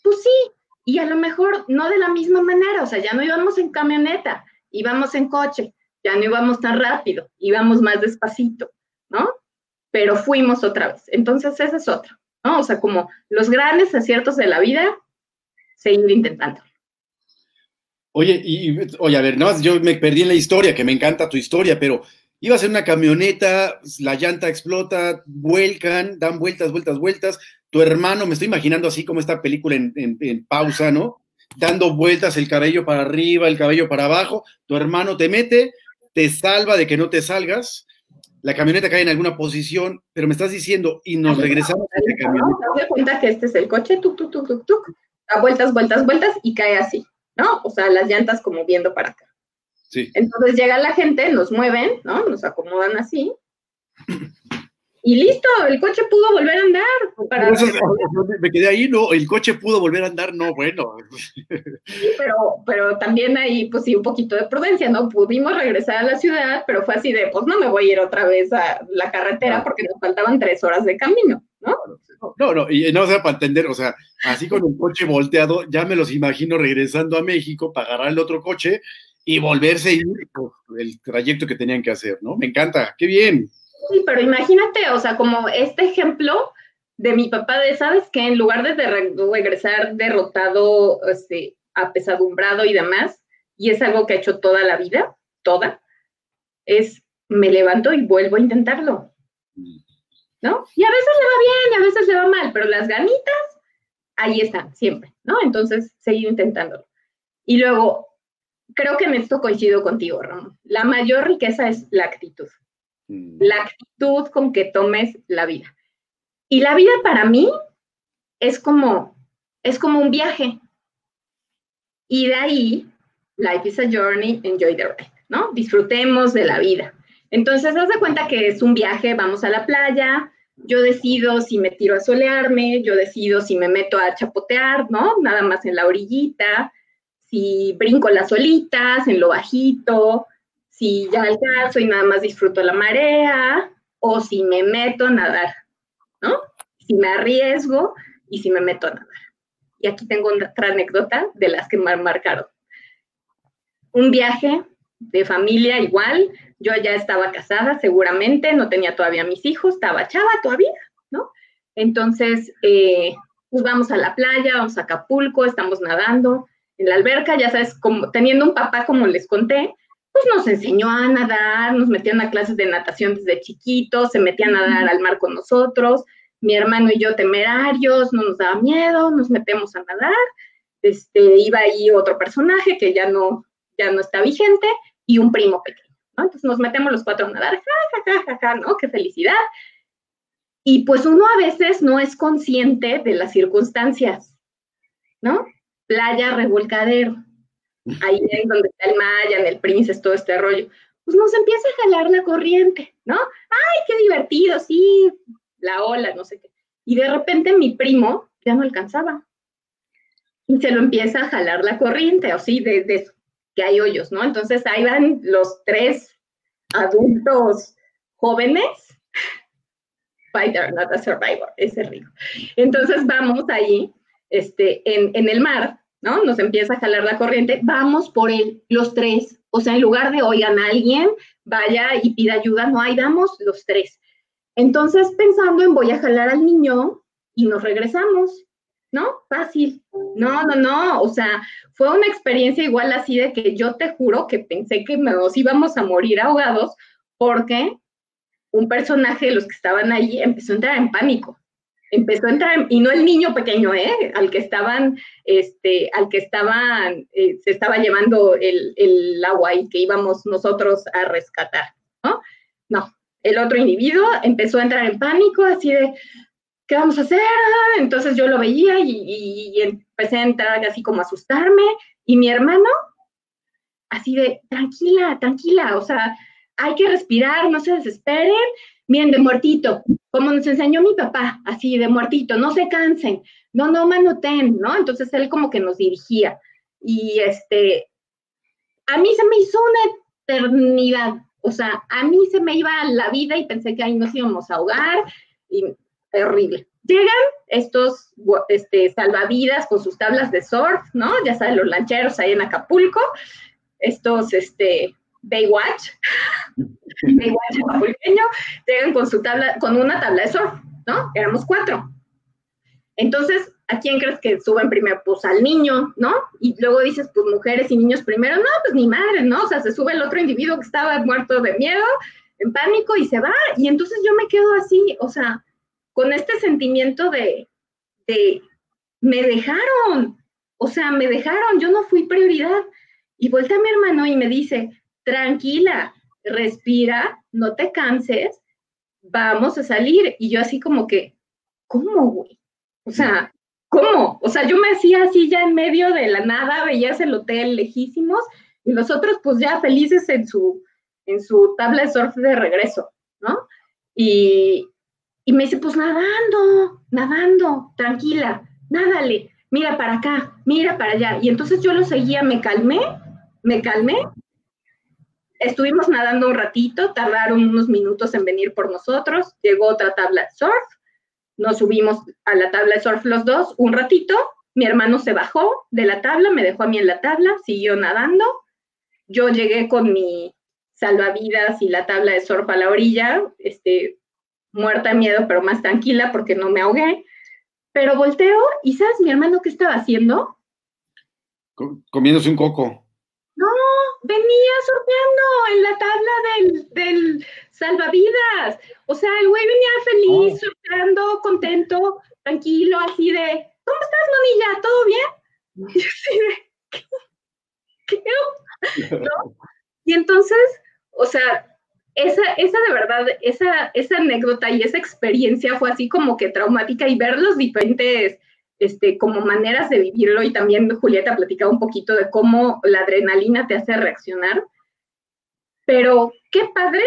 pues sí, y a lo mejor no de la misma manera, o sea, ya no íbamos en camioneta, íbamos en coche, ya no íbamos tan rápido, íbamos más despacito, ¿no? Pero fuimos otra vez. Entonces, esa es otra, ¿no? O sea, como los grandes aciertos de la vida, seguir intentando. Oye, y, oye, a ver, no, yo me perdí en la historia, que me encanta tu historia, pero ibas en una camioneta, la llanta explota, vuelcan, dan vueltas, vueltas, vueltas, tu hermano, me estoy imaginando así como esta película en, pausa, ¿no? Dando vueltas el cabello para arriba, el cabello para abajo, tu hermano te mete, te salva de que no te salgas, la camioneta cae en alguna posición, pero me estás diciendo, y nos regresamos a la camioneta. Te das cuenta que este es el coche, tuk, tuk, tuk, tuk, tuk, da vueltas, vueltas, vueltas y cae así, ¿no? O sea, las llantas como viendo para acá. Sí. Entonces llega la gente, nos mueven, ¿no? Nos acomodan así. y listo, el coche pudo volver a andar. Para... me quedé ahí, no, el coche pudo volver a andar, no, bueno. Sí, pero, pero también ahí, pues sí, un poquito de prudencia, ¿no? Pudimos regresar a la ciudad, pero fue así de, pues no me voy a ir otra vez a la carretera porque nos faltaban tres horas de camino, ¿no? No, no, y no, o sea, para entender, o sea, así con el coche volteado, ya me los imagino regresando a México para agarrar el otro coche y volverse a ir el trayecto que tenían que hacer, ¿no? Me encanta, qué bien. Sí, pero imagínate, o sea, como este ejemplo de mi papá de, ¿sabes que En lugar de, regresar derrotado, este, apesadumbrado y demás, y es algo que ha hecho toda la vida, toda, es me levanto y vuelvo a intentarlo. ¿No? Y a veces le va bien, y a veces le va mal, pero las ganitas, ahí están, siempre, ¿no? Entonces, seguir intentándolo. Y luego, creo que en esto coincido contigo, Ramón. La mayor riqueza es la actitud. Mm. la actitud con que tomes la vida. Y la vida para mí es como, es como un viaje. Y de ahí, life is a journey, enjoy the ride, ¿no? Disfrutemos de la vida. Entonces, haz de cuenta que es un viaje, vamos a la playa, yo decido si me tiro a solearme, yo decido si me meto a chapotear, ¿no? Nada más en la orillita, si brinco las olitas, en lo bajito, si ya alcanzo y nada más disfruto la marea, o si me meto a nadar, ¿no? Si me arriesgo y si me meto a nadar. Y aquí tengo otra anécdota de las que me marcaron. Un viaje de familia igual, yo ya estaba casada seguramente, no tenía todavía mis hijos, estaba chava todavía, ¿no? Entonces, eh, pues vamos a la playa, vamos a Acapulco, estamos nadando en la alberca, ya sabes, como, teniendo un papá como les conté, pues nos enseñó a nadar, nos metían a clases de natación desde chiquitos, se metían a nadar al mar con nosotros, mi hermano y yo temerarios, no nos daba miedo, nos metemos a nadar, este, iba ahí otro personaje que ya no, ya no está vigente y un primo pequeño, ¿no? Entonces nos metemos los cuatro a nadar, ja, ja, ja, ja, ¿no? Qué felicidad. Y pues uno a veces no es consciente de las circunstancias, ¿no? Playa, revolcadero, ahí en donde está el Maya, en el Princess, todo este rollo, pues nos empieza a jalar la corriente, ¿no? ¡Ay, qué divertido! Sí, la ola, no sé qué. Y de repente mi primo ya no alcanzaba. Y se lo empieza a jalar la corriente, o sí, de, que hay hoyos, ¿no? Entonces ahí van los tres adultos jóvenes. Fighter, not a survivor, ese rico. Entonces vamos ahí, este, en, en el mar, ¿no? Nos empieza a jalar la corriente, vamos por él, los tres. O sea, en lugar de oigan alguien, vaya y pida ayuda, no hay, damos los tres. Entonces, pensando en voy a jalar al niño y nos regresamos, ¿no? Fácil. No, no, no. O sea, fue una experiencia igual así de que yo te juro que pensé que nos íbamos a morir ahogados porque un personaje de los que estaban ahí empezó a entrar en pánico empezó a entrar, y no el niño pequeño, ¿eh? Al que estaban, este, al que estaban, eh, se estaba llevando el, el, agua y que íbamos nosotros a rescatar, ¿no? No, el otro individuo empezó a entrar en pánico, así de, ¿qué vamos a hacer? Entonces yo lo veía y, y empecé a entrar así como a asustarme, y mi hermano, así de, tranquila, tranquila, o sea, hay que respirar, no se desesperen, miren, de muertito, como nos enseñó mi papá, así de muertito, no se cansen, no, no manoten, ¿no? Entonces él como que nos dirigía. Y este, a mí se me hizo una eternidad, o sea, a mí se me iba la vida y pensé que ahí nos íbamos a ahogar, terrible. Llegan estos este, salvavidas con sus tablas de surf, ¿no? Ya saben, los lancheros ahí en Acapulco, estos, este, Baywatch, Baywatch acapulqueño, llegan con su tabla, con una tabla de surf, ¿no? Éramos cuatro. Entonces, ¿a quién crees que suben primero? Pues al niño, ¿no? Y luego dices, pues mujeres y niños primero, no, pues ni madre, ¿no? O sea, se sube el otro individuo que estaba muerto de miedo, en pánico y se va. Y entonces yo me quedo así, o sea, con este sentimiento de, me dejaron, o sea, me dejaron, yo no fui prioridad. Y vuelta a mi hermano y me dice, tranquila, respira, no te canses, vamos a salir. Y yo así como que, ¿cómo, güey? O sea, ¿cómo? O sea, yo me hacía así ya en medio de la nada, veías el hotel lejísimos y los otros pues ya felices en su, en su tabla de surf de regreso, ¿no? Y, Y me dice, pues nadando, nadando, tranquila, nádale, mira para acá, mira para allá. Y entonces yo lo seguía, me calmé, me calmé. Estuvimos nadando un ratito, tardaron unos minutos en venir por nosotros, llegó otra tabla de surf, nos subimos a la tabla de surf los dos un ratito, mi hermano se bajó de la tabla, me dejó a mí en la tabla, siguió nadando, yo llegué con mi salvavidas y la tabla de surf a la orilla, este, muerta de miedo, pero más tranquila porque no me ahogué. Pero volteo y ¿sabes mi hermano qué estaba haciendo? Comiéndose un coco. No, venía surfeando en la tabla del, salvavidas. O sea, el güey venía feliz, oh. surfeando, contento, tranquilo, así de, ¿cómo estás, monilla? ¿Todo bien? Y así de, ¿qué? ¿No? Y entonces, o sea, esa, esa de verdad, esa, esa anécdota y esa experiencia fue así como que traumática y ver los diferentes, este, como maneras de vivirlo y también Julieta platicaba un poquito de cómo la adrenalina te hace reaccionar. Pero qué padre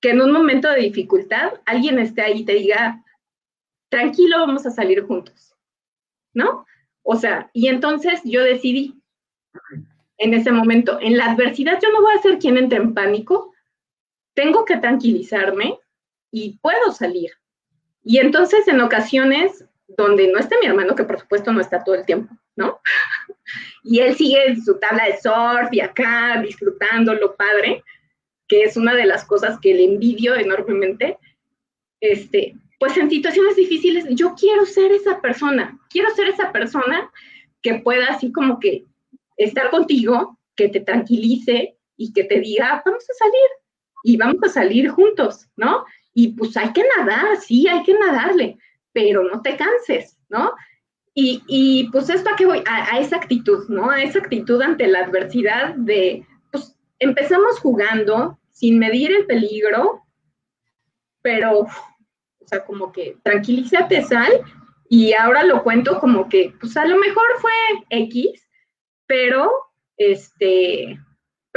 que en un momento de dificultad alguien esté ahí y te diga, tranquilo, vamos a salir juntos, ¿no? O sea, y entonces yo decidí en ese momento, en la adversidad yo no voy a ser quien entre en pánico, tengo que tranquilizarme y puedo salir. Y entonces en ocasiones donde no esté mi hermano, que por supuesto no está todo el tiempo, ¿no? y él sigue en su tabla de surf y acá disfrutando lo padre, que es una de las cosas que le envidio enormemente, este, pues en situaciones difíciles yo quiero ser esa persona, quiero ser esa persona que pueda así como que estar contigo, que te tranquilice y que te diga, vamos a salir, y vamos a salir juntos, ¿no? Y pues hay que nadar, sí, hay que nadarle, pero no te canses, ¿no? Y, y pues es para que voy a, esa actitud, ¿no? A esa actitud ante la adversidad de, pues empezamos jugando sin medir el peligro, pero, o sea, como que tranquilízate, sal, y ahora lo cuento como que, pues a lo mejor fue X, pero, este,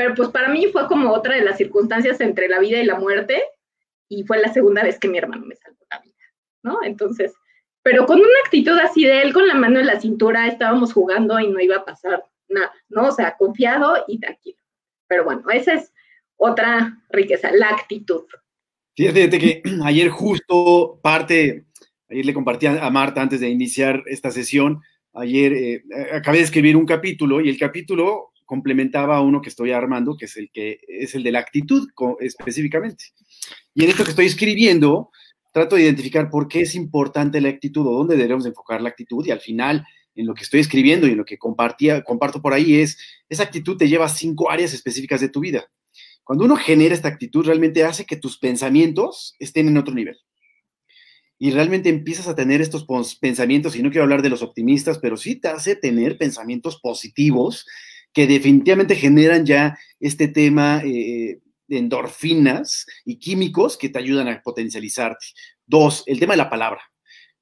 pero pues para mí fue como otra de las circunstancias entre la vida y la muerte y fue la segunda vez que mi hermano me salvó la vida, ¿no? Entonces, pero con una actitud así de él con la mano en la cintura, estábamos jugando y no iba a pasar nada, ¿no? O sea, confiado y tranquilo. Pero bueno, esa es otra riqueza, la actitud. Fíjate que ayer justo parte, ayer le compartí a Marta antes de iniciar esta sesión, ayer eh, acabé de escribir un capítulo y el capítulo complementaba a uno que estoy armando, que es el que es el de la actitud específicamente. Y en esto que estoy escribiendo, trato de identificar por qué es importante la actitud o dónde debemos enfocar la actitud y al final en lo que estoy escribiendo y en lo que compartía, comparto por ahí es, esa actitud te lleva a cinco áreas específicas de tu vida. Cuando uno genera esta actitud, realmente hace que tus pensamientos estén en otro nivel. Y realmente empiezas a tener estos pensamientos, y no quiero hablar de los optimistas, pero sí te hace tener pensamientos positivos que definitivamente generan ya este tema eh, de endorfinas y químicos que te ayudan a potencializarte. Dos, el tema de la palabra.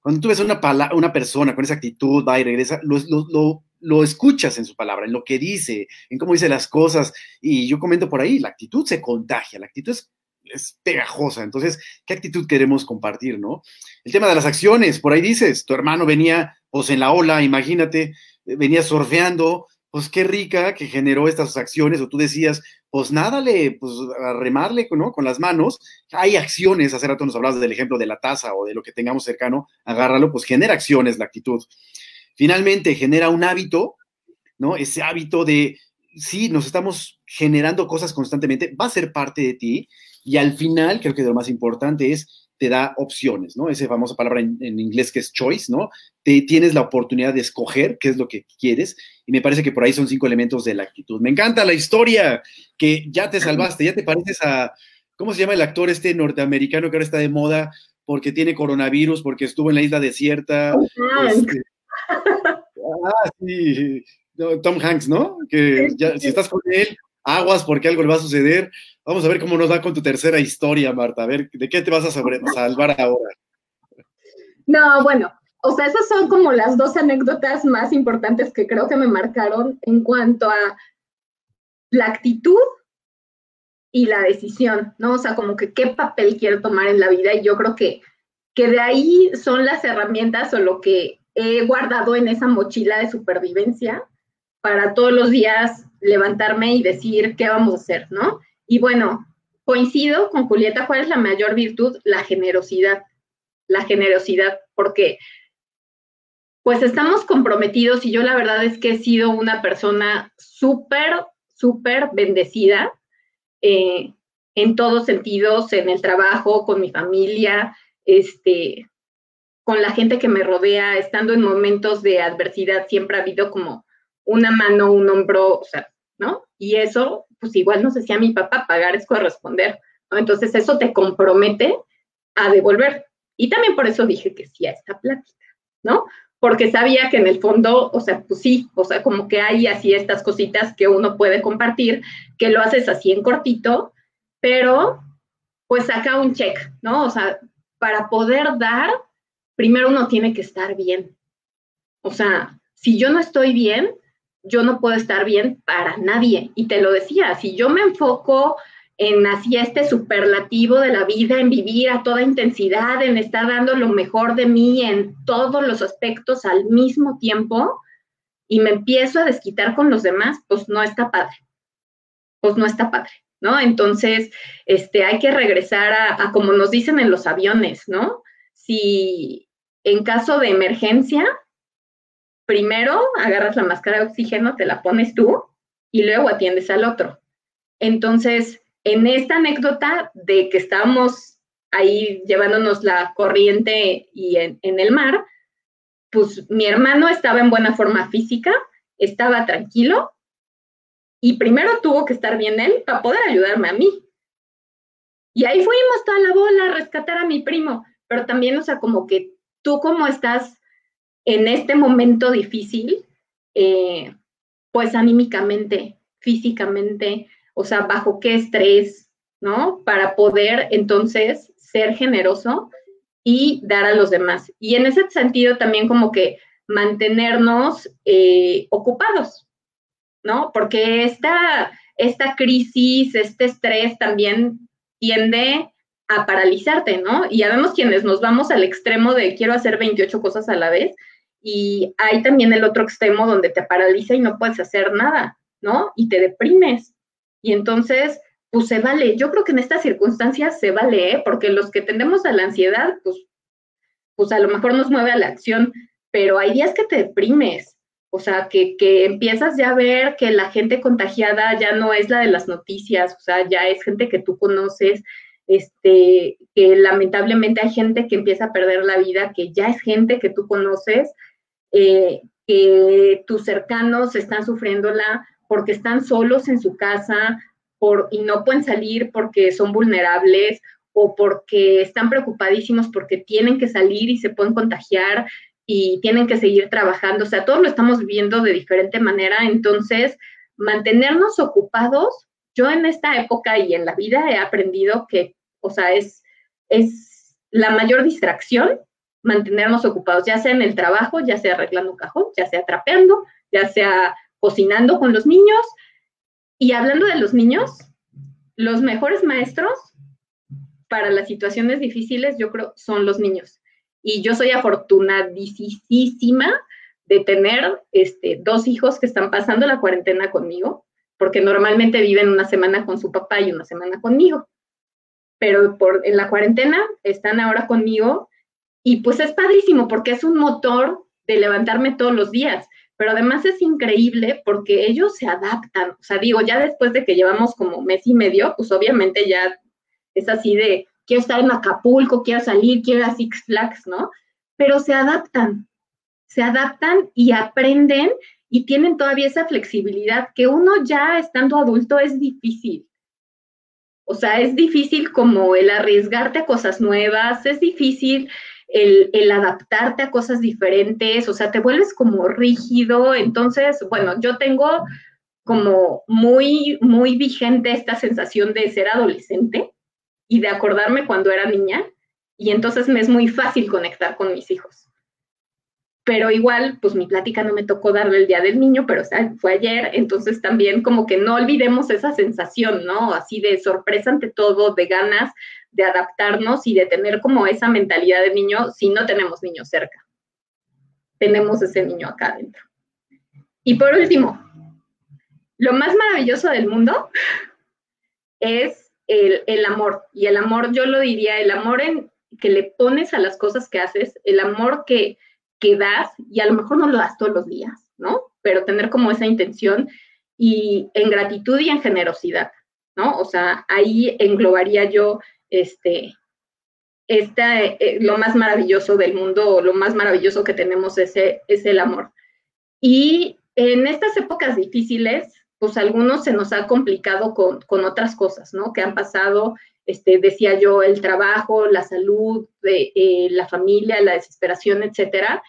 Cuando tú ves a una, una persona con esa actitud, va y regresa, lo, lo, lo, escuchas en su palabra, en lo que dice, en cómo dice las cosas. Y yo comento por ahí, la actitud se contagia, la actitud es, es pegajosa. Entonces, ¿qué actitud queremos compartir, no? El tema de las acciones, por ahí dices, tu hermano venía, pues en la ola, imagínate, venía surfeando, pues qué rica que generó estas acciones, o tú decías, pues nádale, pues a remarle. Con las manos. Hay acciones, hace rato nos hablabas del ejemplo de la taza o de lo que tengamos cercano, agárralo, pues genera acciones la actitud. Finalmente, genera un hábito, ¿no? Ese hábito de, sí, nos estamos generando cosas constantemente, va a ser parte de ti, y al final, creo que lo más importante es te da opciones, ¿no? Esa famosa palabra en, inglés que es choice, ¿no? Te, tienes la oportunidad de escoger qué es lo que quieres y me parece que por ahí son cinco elementos de la actitud. Me encanta la historia que ya te salvaste, ya te pareces a, ¿cómo se llama el actor este norteamericano que ahora está de moda porque tiene coronavirus, porque estuvo en la isla desierta? Este, ah, sí, Tom Hanks, ¿no? Que ya, si estás con él, aguas porque algo le va a suceder. Vamos a ver cómo nos va con tu tercera historia, Marta. A ver, ¿de qué te vas a salvar ahora? No, bueno, o sea, esas son como las dos anécdotas más importantes que creo que me marcaron en cuanto a la actitud y la decisión, ¿no? O sea, como que qué papel quiero tomar en la vida y yo creo que que de ahí son las herramientas o lo que he guardado en esa mochila de supervivencia para todos los días levantarme y decir qué vamos a hacer, ¿no? Y bueno, coincido con Julieta, ¿cuál es la mayor virtud? La generosidad, la generosidad, porque pues estamos comprometidos y yo la verdad es que he sido una persona súper, súper bendecida eh, en todos sentidos, en el trabajo, con mi familia, este, con la gente que me rodea, estando en momentos de adversidad, siempre ha habido como una mano, un hombro, o sea, ¿no? Y eso, pues igual nos decía mi papá, pagar es corresponder, ¿no? Entonces eso te compromete a devolver. Y también por eso dije que sí a esta plática, ¿no? Porque sabía que en el fondo, o sea, pues sí, o sea, como que hay así estas cositas que uno puede compartir, que lo haces así en cortito, pero pues saca un check, ¿no? O sea, para poder dar, primero uno tiene que estar bien. O sea, si yo no estoy bien, yo no puedo estar bien para nadie. Y te lo decía, si yo me enfoco en así este superlativo de la vida, en vivir a toda intensidad, en estar dando lo mejor de mí en todos los aspectos al mismo tiempo, y me empiezo a desquitar con los demás, pues no está padre. Pues no está padre, ¿no? Entonces, este, hay que regresar a, a como nos dicen en los aviones, ¿no? Si en caso de emergencia, primero agarras la máscara de oxígeno, te la pones tú y luego atiendes al otro. Entonces, en esta anécdota de que estábamos ahí llevándonos la corriente y en, el mar, pues mi hermano estaba en buena forma física, estaba tranquilo y primero tuvo que estar bien él para poder ayudarme a mí. Y ahí fuimos toda la bola a rescatar a mi primo, pero también, o sea, como que tú como estás en este momento difícil, eh, pues anímicamente, físicamente, o sea, bajo qué estrés, ¿no? Para poder entonces ser generoso y dar a los demás. Y en ese sentido también como que mantenernos eh, ocupados, ¿no? Porque esta, esta crisis, este estrés también tiende a paralizarte, ¿no? Y ya vemos quienes nos vamos al extremo de quiero hacer 28 cosas a la vez y hay también el otro extremo donde te paraliza y no puedes hacer nada, ¿no? Y te deprimes. Y entonces, pues se vale. Yo creo que en estas circunstancias se vale, ¿eh? porque los que tendemos a la ansiedad, pues, pues a lo mejor nos mueve a la acción, pero hay días que te deprimes. O sea, que, que empiezas ya a ver que la gente contagiada ya no es la de las noticias, o sea, ya es gente que tú conoces, este, que lamentablemente hay gente que empieza a perder la vida, que ya es gente que tú conoces, eh, que tus cercanos están sufriéndola porque están solos en su casa por, y no pueden salir porque son vulnerables o porque están preocupadísimos porque tienen que salir y se pueden contagiar y tienen que seguir trabajando. O sea, todos lo estamos viviendo de diferente manera. Entonces, mantenernos ocupados, yo en esta época y en la vida he aprendido que o sea, es, es la mayor distracción mantenernos ocupados, ya sea en el trabajo, ya sea arreglando un cajón, ya sea trapeando, ya sea cocinando con los niños. Y hablando de los niños, los mejores maestros para las situaciones difíciles, yo creo, son los niños. Y yo soy afortunadísima de tener este, dos hijos que están pasando la cuarentena conmigo, porque normalmente viven una semana con su papá y una semana conmigo pero por, en la cuarentena están ahora conmigo y pues es padrísimo porque es un motor de levantarme todos los días, pero además es increíble porque ellos se adaptan, o sea, digo, ya después de que llevamos como mes y medio, pues obviamente ya es así de, quiero estar en Acapulco, quiero salir, quiero ir a Six Flags, ¿no? Pero se adaptan, se adaptan y aprenden y tienen todavía esa flexibilidad que uno ya estando adulto es difícil. O sea, es difícil como el arriesgarte a cosas nuevas, es difícil el, adaptarte a cosas diferentes, o sea, te vuelves como rígido. Entonces, bueno, yo tengo como muy, muy vigente esta sensación de ser adolescente y de acordarme cuando era niña, y entonces me es muy fácil conectar con mis hijos pero igual, pues mi plática no me tocó darle el Día del Niño, pero fue ayer, entonces también como que no olvidemos esa sensación, ¿no? Así de sorpresa ante todo, de ganas de adaptarnos y de tener como esa mentalidad de niño si no tenemos niños cerca. Tenemos ese niño acá adentro. Y por último, lo más maravilloso del mundo es el, el, amor. Y el amor, yo lo diría, el amor en, que le pones a las cosas que haces, el amor que, que das, y a lo mejor no lo das todos los días, ¿no? Pero tener como esa intención y en gratitud y en generosidad, ¿no? O sea, ahí englobaría yo este, esta, eh, lo más maravilloso del mundo, lo más maravilloso que tenemos es, es el amor. Y en estas épocas difíciles, pues algunos se nos ha complicado con otras cosas, ¿no? Que han pasado, este, decía yo, el trabajo, la salud, de, eh, la familia, la desesperación, etcétera.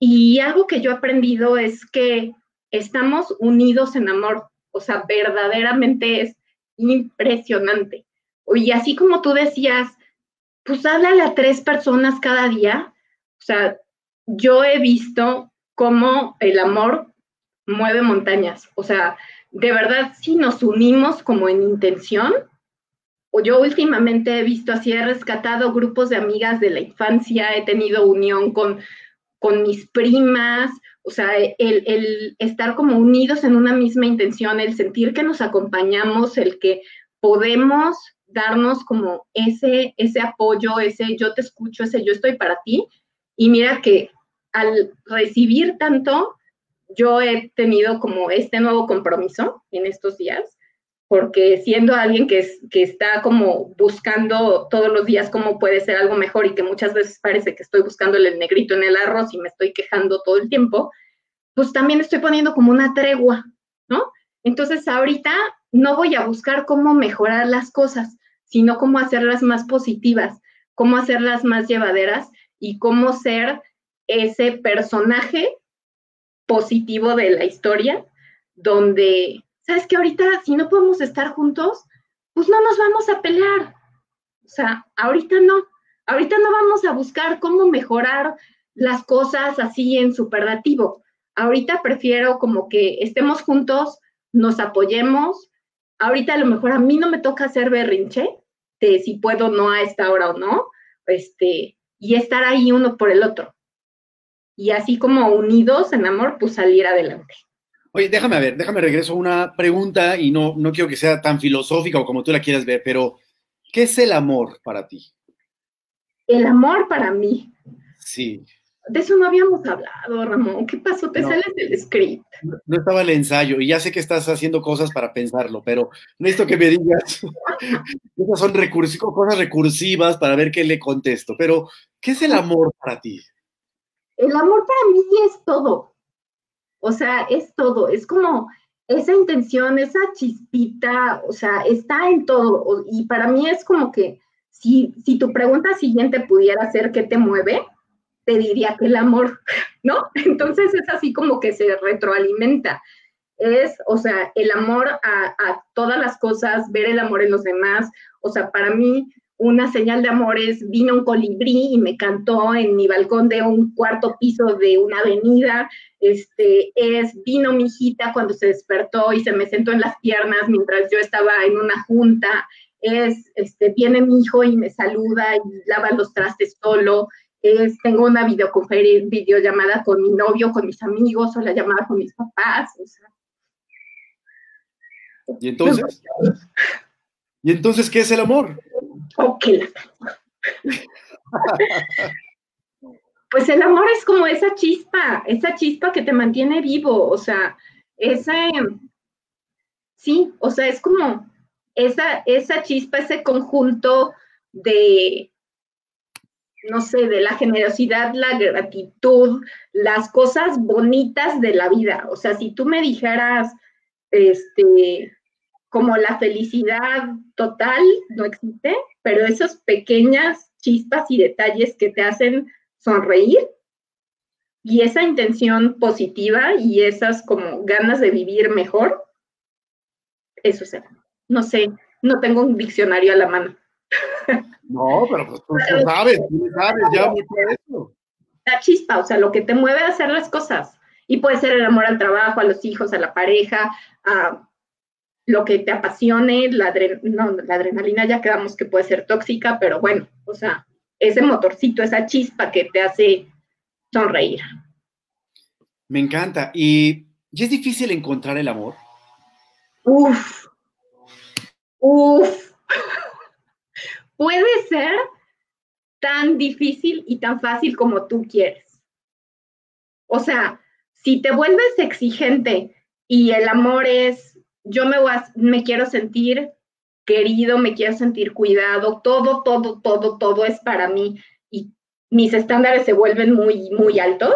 Y algo que yo he aprendido es que estamos unidos en amor, o sea, verdaderamente es impresionante. Y así como tú decías, pues háblale a tres personas cada día, o sea, yo he visto cómo el amor mueve montañas, o sea, de verdad, si nos unimos como en intención, yo últimamente he visto así, he rescatado grupos de amigas de la infancia, he tenido unión con, con mis primas, o sea, el, el, estar como unidos en una misma intención, el sentir que nos acompañamos, el que podemos darnos como ese, ese apoyo, ese yo te escucho, ese yo estoy para ti. Y mira que al recibir tanto, yo he tenido como este nuevo compromiso en estos días, porque siendo alguien que, es, que está como buscando todos los días cómo puede ser algo mejor y que muchas veces parece que estoy buscando el negrito en el arroz y me estoy quejando todo el tiempo, pues también estoy poniendo como una tregua, ¿no? Entonces ahorita no voy a buscar cómo mejorar las cosas, sino cómo hacerlas más positivas, cómo hacerlas más llevaderas y cómo ser ese personaje positivo de la historia, donde sabes que ahorita si no podemos estar juntos, pues no nos vamos a pelear. O sea, ahorita no. Ahorita no vamos a buscar cómo mejorar las cosas así en superlativo. Ahorita prefiero como que estemos juntos, nos apoyemos. Ahorita a lo mejor a mí no me toca hacer berrinche de si puedo no a esta hora o no, este, y estar ahí uno por el otro. Y así como unidos en amor, pues salir adelante. Oye, déjame ver, déjame regreso a una pregunta y no, no quiero que sea tan filosófica o como tú la quieras ver, pero ¿qué es el amor para ti? El amor para mí. Sí. De eso no habíamos hablado, Ramón. ¿Qué pasó? Te sales del script. No, estaba el ensayo y ya sé que estás haciendo cosas para pensarlo, pero necesito que me digas. Esas son cosas recursivas para ver qué le contesto. Pero, ¿qué es el amor para ti? El amor para mí es todo. O sea, es todo, es como esa intención, esa chispita, o sea, está en todo. Y para mí es como que si, si tu pregunta siguiente pudiera ser qué te mueve, te diría que el amor, ¿no? Entonces es así como que se retroalimenta. Es, o sea, el amor a, a todas las cosas, ver el amor en los demás. O sea, para mí una señal de amor es, vino un colibrí y me cantó en mi balcón de un cuarto piso de una avenida, este, es, vino mi hijita cuando se despertó y se me sentó en las piernas mientras yo estaba en una junta, es, este, viene mi hijo y me saluda y lava los trastes solo, es, tengo una videoconferencia, videollamada con mi novio, con mis amigos, o la llamada con mis papás, o sea. ¿Y entonces? ¿Y entonces qué es el amor? Ok. pues el amor es como esa chispa, esa chispa que te mantiene vivo, o sea, ese, sí, o sea, es como esa, esa chispa, ese conjunto de, no sé, de la generosidad, la gratitud, las cosas bonitas de la vida. O sea, si tú me dijeras, este, como la felicidad total no existe, pero esas pequeñas chispas y detalles que te hacen sonreír y esa intención positiva y esas como ganas de vivir mejor, eso es. No sé, no tengo un diccionario a la mano. No, pero pues tú, sabes, tú sabes ya mucho de eso. La chispa, o sea, lo que te mueve a hacer las cosas. Y puede ser el amor al trabajo, a los hijos, a la pareja, a lo que te apasione, la, la adrenalina ya quedamos que puede ser tóxica, pero bueno, o sea, ese motorcito, esa chispa que te hace sonreír. Me encanta. ¿Y, es difícil encontrar el amor? Uf, uf. Puede ser tan difícil y tan fácil como tú quieres. O sea, si te vuelves exigente y el amor es, yo me, me quiero sentir querido, me quiero sentir cuidado, todo, todo, todo, todo es para mí y mis estándares se vuelven muy, muy altos,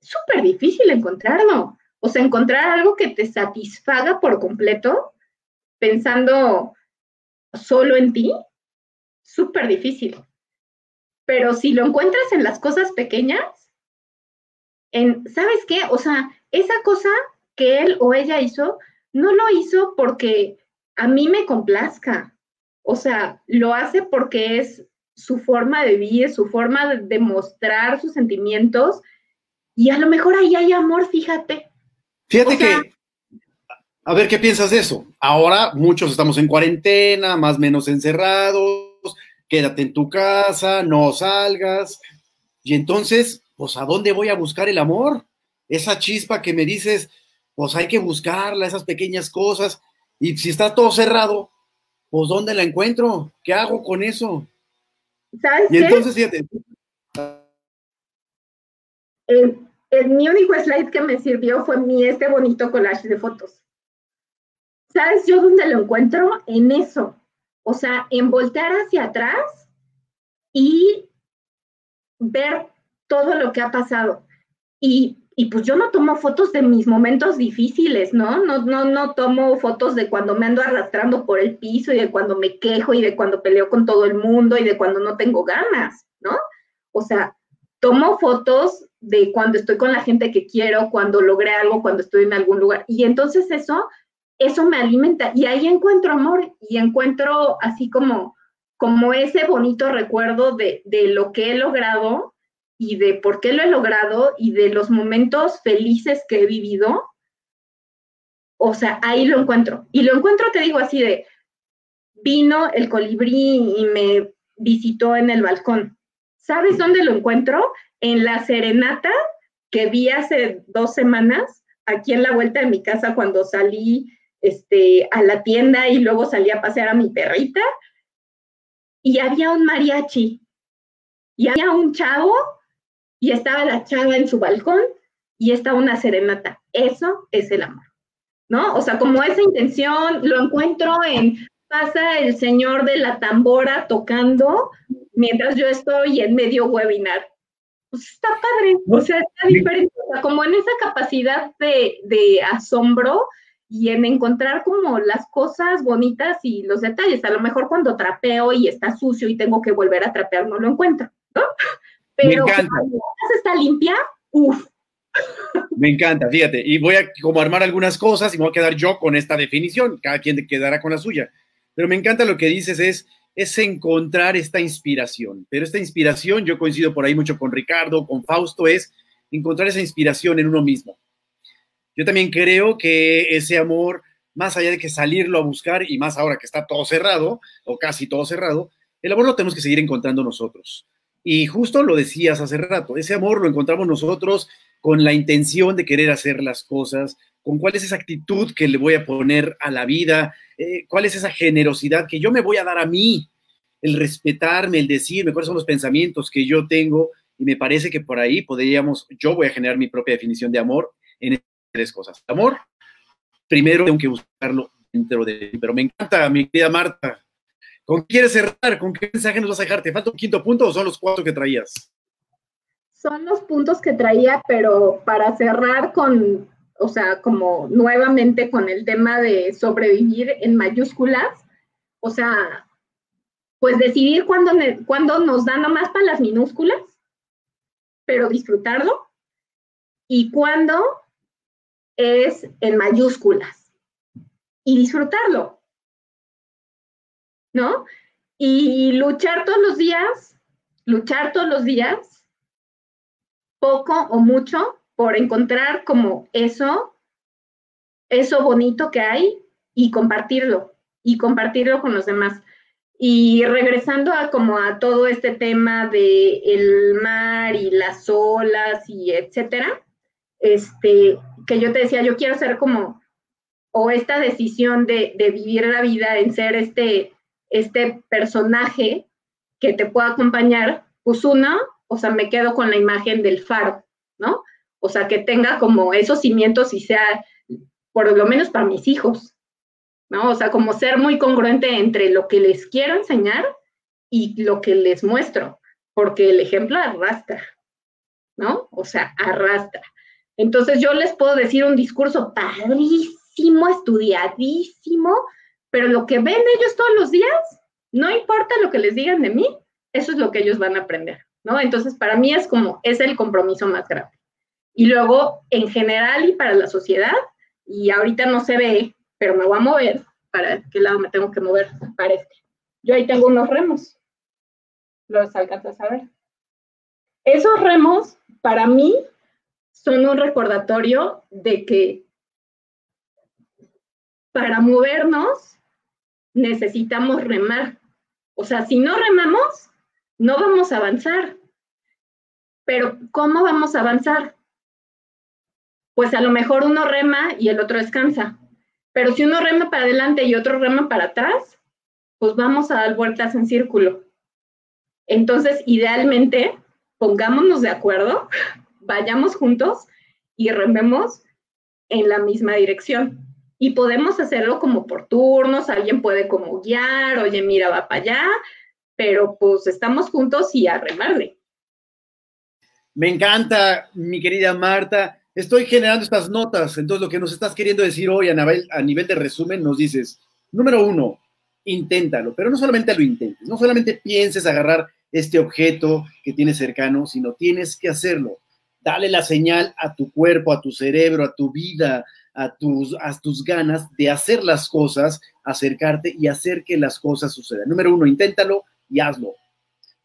súper difícil encontrarlo. O sea, encontrar algo que te satisfaga por completo, pensando solo en ti, súper difícil. Pero si lo encuentras en las cosas pequeñas, en, ¿sabes qué? O sea, esa cosa que él o ella hizo, no lo hizo porque a mí me complazca. O sea, lo hace porque es su forma de vivir, su forma de demostrar sus sentimientos. Y a lo mejor ahí hay amor, fíjate. Fíjate que, a ver, ¿qué piensas de eso? Ahora muchos estamos en cuarentena, más o menos encerrados, quédate en tu casa, no salgas. Y entonces, pues, ¿a dónde voy a buscar el amor? Esa chispa que me dices, pues hay que buscarla, esas pequeñas cosas. Y si está todo cerrado, pues ¿dónde la encuentro? ¿Qué hago con eso? ¿Sabes y entonces, fíjate. El, mi único slide que me sirvió fue mi este bonito collage de fotos. ¿Sabes yo dónde lo encuentro? En eso. O sea, en voltear hacia atrás y ver todo lo que ha pasado. Y y pues yo no tomo fotos de mis momentos difíciles, ¿no? No, no, no tomo fotos de cuando me ando arrastrando por el piso y de cuando me quejo y de cuando peleo con todo el mundo y de cuando no tengo ganas, ¿no? O sea, tomo fotos de cuando estoy con la gente que quiero, cuando logré algo, cuando estoy en algún lugar. Y entonces eso, eso me alimenta. Y ahí encuentro amor y encuentro así como, como ese bonito recuerdo de, de lo que he logrado y de por qué lo he logrado y de los momentos felices que he vivido, o sea, ahí lo encuentro. Y lo encuentro, te digo así de, vino el colibrí y me visitó en el balcón. ¿Sabes dónde lo encuentro? En la serenata que vi hace dos semanas, aquí en la vuelta de mi casa cuando salí este, a la tienda y luego salí a pasear a mi perrita. Y había un mariachi. Y había un chavo y estaba la chava en su balcón y estaba una serenata. Eso es el amor, ¿no? O sea, como esa intención lo encuentro en pasa el señor de la tambora tocando mientras yo estoy en medio webinar. Pues está padre, o sea, está diferente, o sea, como en esa capacidad de, de asombro y en encontrar como las cosas bonitas y los detalles. A lo mejor cuando trapeo y está sucio y tengo que volver a trapear, no lo encuentro, ¿no? Pero Me encanta. cuando está limpia, uff. Me encanta, fíjate. Y voy a como armar algunas cosas y me voy a quedar yo con esta definición. Cada quien quedará con la suya. Pero me encanta lo que dices, es, es encontrar esta inspiración. Pero esta inspiración, yo coincido por ahí mucho con Ricardo, con Fausto, es encontrar esa inspiración en uno mismo. Yo también creo que ese amor, más allá de que salirlo a buscar, y más ahora que está todo cerrado, o casi todo cerrado, el amor lo tenemos que seguir encontrando nosotros. Y justo lo decías hace rato, ese amor lo encontramos nosotros con la intención de querer hacer las cosas, con cuál es esa actitud que le voy a poner a la vida, eh, cuál es esa generosidad que yo me voy a dar a mí, el respetarme, el decirme cuáles son los pensamientos que yo tengo. Y me parece que por ahí podríamos, yo voy a generar mi propia definición de amor en tres cosas. Amor, primero tengo que buscarlo dentro de mí, pero me encanta, mi querida Marta, ¿Con qué quieres cerrar? ¿Con qué mensaje nos vas a dejar? ¿Te falta un quinto punto o son los cuatro que traías? Son los puntos que traía, pero para cerrar con, o sea, como nuevamente con el tema de sobrevivir en mayúsculas, o sea, pues decidir cuándo, cuándo nos da nomás para las minúsculas, pero disfrutarlo, y cuándo es en mayúsculas y disfrutarlo. ¿No? Y luchar todos los días, luchar todos los días, poco o mucho, por encontrar como eso, eso bonito que hay y compartirlo, y compartirlo con los demás. Y regresando a como a todo este tema de el mar y las olas y etcétera, este, que yo te decía, yo quiero ser como, o esta decisión de, de vivir la vida en ser este, este personaje que te pueda acompañar, pues uno, o sea, me quedo con la imagen del faro, ¿no? O sea, que tenga como esos cimientos y sea, por lo menos para mis hijos, ¿no? O sea, como ser muy congruente entre lo que les quiero enseñar y lo que les muestro, porque el ejemplo arrastra, ¿no? O sea, arrastra. Entonces yo les puedo decir un discurso padrísimo, estudiadísimo, pero lo que ven ellos todos los días, no importa lo que les digan de mí, eso es lo que ellos van a aprender, ¿no? Entonces para mí es como, es el compromiso más grande. Y luego, en general y para la sociedad, y ahorita no se ve, pero me voy a mover, ¿para qué lado me tengo que mover? Para este. Yo ahí tengo unos remos. ¿Los alcanzas a ver? Esos remos, para mí, son un recordatorio de que para movernos necesitamos remar. O sea, si no remamos, no vamos a avanzar. Pero ¿cómo vamos a avanzar? Pues a lo mejor uno rema y el otro descansa. Pero si uno rema para adelante y otro rema para atrás, pues vamos a dar vueltas en círculo. Entonces, idealmente, pongámonos de acuerdo, vayamos juntos y rememos en la misma dirección. Y podemos hacerlo como por turnos, alguien puede como guiar, oye, mira, va para allá, pero pues estamos juntos y a remarle. Me encanta, mi querida Marta estoy generando estas notas. Entonces, lo que nos estás queriendo decir hoy a nivel, a nivel de resumen, nos dices, número uno, inténtalo, pero no solamente lo intentes, no solamente pienses agarrar este objeto que tienes cercano, sino tienes que hacerlo. Dale la señal a tu cuerpo, a tu cerebro, a tu vida, a tus, a tus ganas de hacer las cosas, acercarte y hacer que las cosas sucedan. Número uno, inténtalo y hazlo.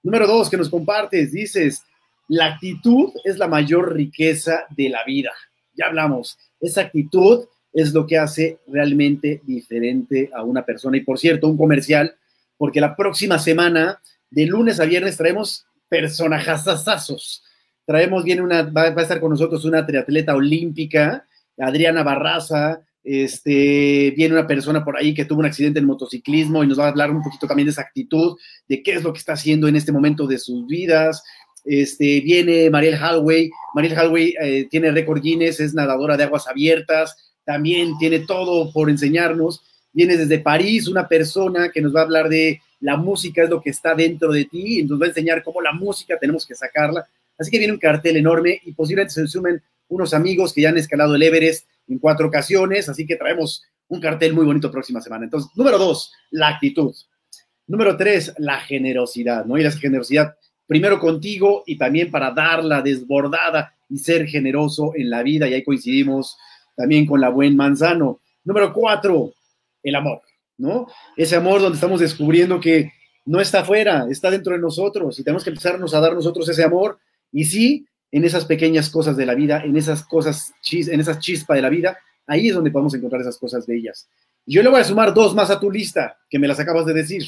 Número dos, que nos compartes, dices, la actitud es la mayor riqueza de la vida. Ya hablamos, esa actitud es lo que hace realmente diferente a una persona. Y por cierto, un comercial, porque la próxima semana, de lunes a viernes, traemos personajazazazos. Traemos, viene una, va, a estar con nosotros una triatleta olímpica, Adriana Barraza, este, viene una persona por ahí que tuvo un accidente en motociclismo y nos va a hablar un poquito también de esa actitud, de qué es lo que está haciendo en este momento de sus vidas, este, viene Mariel Hallway. Mariel Hallway eh, tiene récord Guinness, es nadadora de aguas abiertas, también tiene todo por enseñarnos. Viene desde París una persona que nos va a hablar de la música, es lo que está dentro de ti, y nos va a enseñar cómo la música tenemos que sacarla. Así que viene un cartel enorme y posiblemente se sumen unos amigos que ya han escalado el Everest en cuatro ocasiones, así que traemos un cartel muy bonito próxima semana. Entonces, número dos, la actitud. Número tres, la generosidad, ¿no? Y la generosidad primero contigo y también para darla desbordada y ser generoso en la vida. Y ahí coincidimos también con la buen manzano. Número cuatro, el amor, ¿no? Ese amor donde estamos descubriendo que no está afuera, está dentro de nosotros y tenemos que empezarnos a dar nosotros ese amor. Y sí, en esas pequeñas cosas de la vida, en esas cosas, en esas chispas de la vida, ahí es donde podemos encontrar esas cosas bellas. Yo le voy a sumar dos más a tu lista, que me las acabas de decir.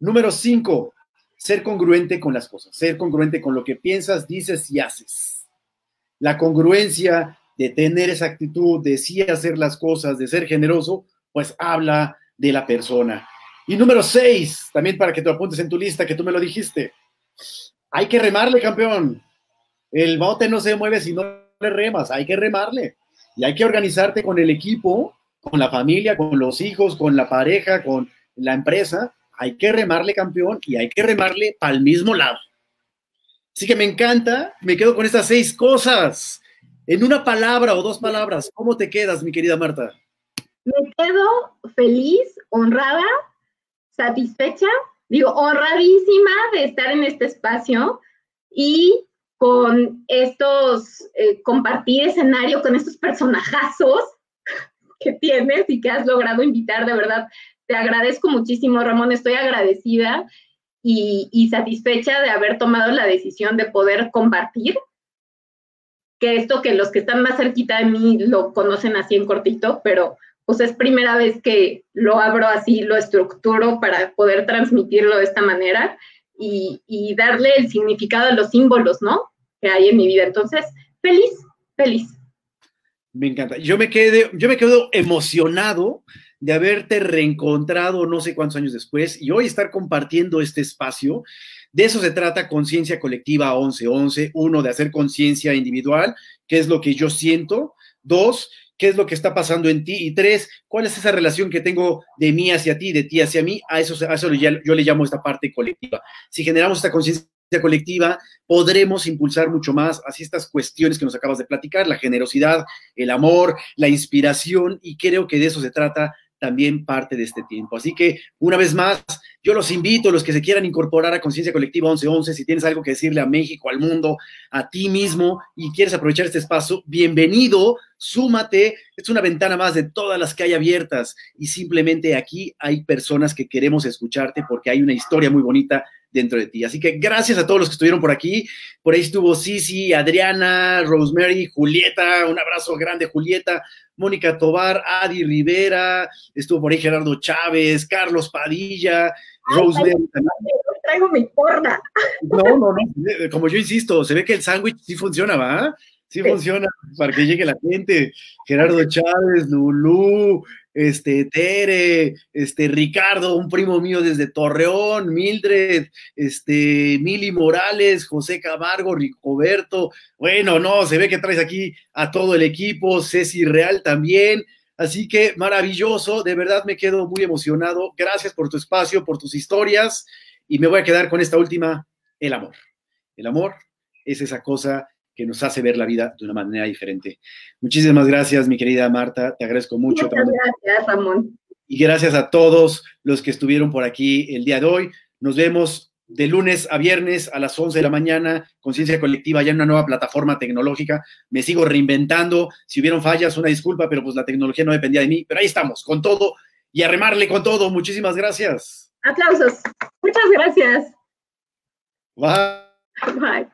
Número cinco, ser congruente con las cosas, ser congruente con lo que piensas, dices y haces. La congruencia de tener esa actitud, de sí hacer las cosas, de ser generoso, pues habla de la persona. Y número seis, también para que te apuntes en tu lista, que tú me lo dijiste, hay que remarle, campeón. El bote no se mueve si no le remas, hay que remarle. Y hay que organizarte con el equipo, con la familia, con los hijos, con la pareja, con la empresa, hay que remarle campeón y hay que remarle para el mismo lado. Así que me encanta, me quedo con estas seis cosas. En una palabra o dos palabras, ¿cómo te quedas, mi querida Marta? Me quedo feliz, honrada, satisfecha, digo, honradísima de estar en este espacio y con estos, eh, compartir escenario con estos personajazos que tienes y que has logrado invitar, de verdad, te agradezco muchísimo, Ramón, estoy agradecida y, satisfecha de haber tomado la decisión de poder compartir, que esto que los que están más cerquita de mí lo conocen así en cortito, pero pues es primera vez que lo abro así, lo estructuro para poder transmitirlo de esta manera y, darle el significado a los símbolos, ¿no? Que hay en mi vida. Entonces, feliz, feliz. Me encanta. Yo me, quedé, yo me quedo emocionado de haberte reencontrado no sé cuántos años después y hoy estar compartiendo este espacio. De eso se trata Conciencia Colectiva 1111. Uno, de hacer conciencia individual, qué es lo que yo siento. Dos, qué es lo que está pasando en ti. Y tres, cuál es esa relación que tengo de mí hacia ti, de ti hacia mí. A eso, a eso yo le llamo esta parte colectiva. Si generamos esta conciencia colectiva, podremos impulsar mucho más así estas cuestiones que nos acabas de platicar, la generosidad, el amor, la inspiración, y creo que de eso se trata también parte de este tiempo. Así que, una vez más, yo los invito, los que se quieran incorporar a Conciencia Colectiva 1111, si tienes algo que decirle a México, al mundo, a ti mismo y quieres aprovechar este espacio, bienvenido, súmate. Es una ventana más de todas las que hay abiertas y simplemente aquí hay personas que queremos escucharte porque hay una historia muy bonita dentro de ti. Así que gracias a todos los que estuvieron por aquí. Por ahí estuvo Sisi, Adriana, Rosemary, Julieta, un abrazo grande, Julieta, Mónica Tobar, Adi Rivera, estuvo por ahí Gerardo Chávez, Carlos Padilla, Rosemary. Traigo mi porra. No, no, no, como yo insisto, se ve que el sándwich sí funciona, ¿va? Sí funciona para que llegue la gente. Gerardo Chávez, Lulú, este, Tere, este, Ricardo, un primo mío desde Torreón, Mildred, este, Mili Morales, José Camargo, Ricoberto. Bueno, no, se ve que traes aquí a todo el equipo, Ceci Real también. Así que maravilloso, de verdad me quedo muy emocionado. Gracias por tu espacio, por tus historias. Y me voy a quedar con esta última, el amor. El amor es esa cosa que nos hace ver la vida de una manera diferente. Muchísimas gracias, mi querida Marta, te agradezco mucho. Muchas gracias, Ramón. Y gracias a todos los que estuvieron por aquí el día de hoy. Nos vemos de lunes a viernes a las 11 de la mañana, Conciencia Colectiva, ya en una nueva plataforma tecnológica. Me sigo reinventando. Si hubieron fallas, una disculpa, pero pues la tecnología no dependía de mí. Pero ahí estamos, con todo y a remarle con todo. Muchísimas gracias. Aplausos. Muchas gracias. Bye. Bye.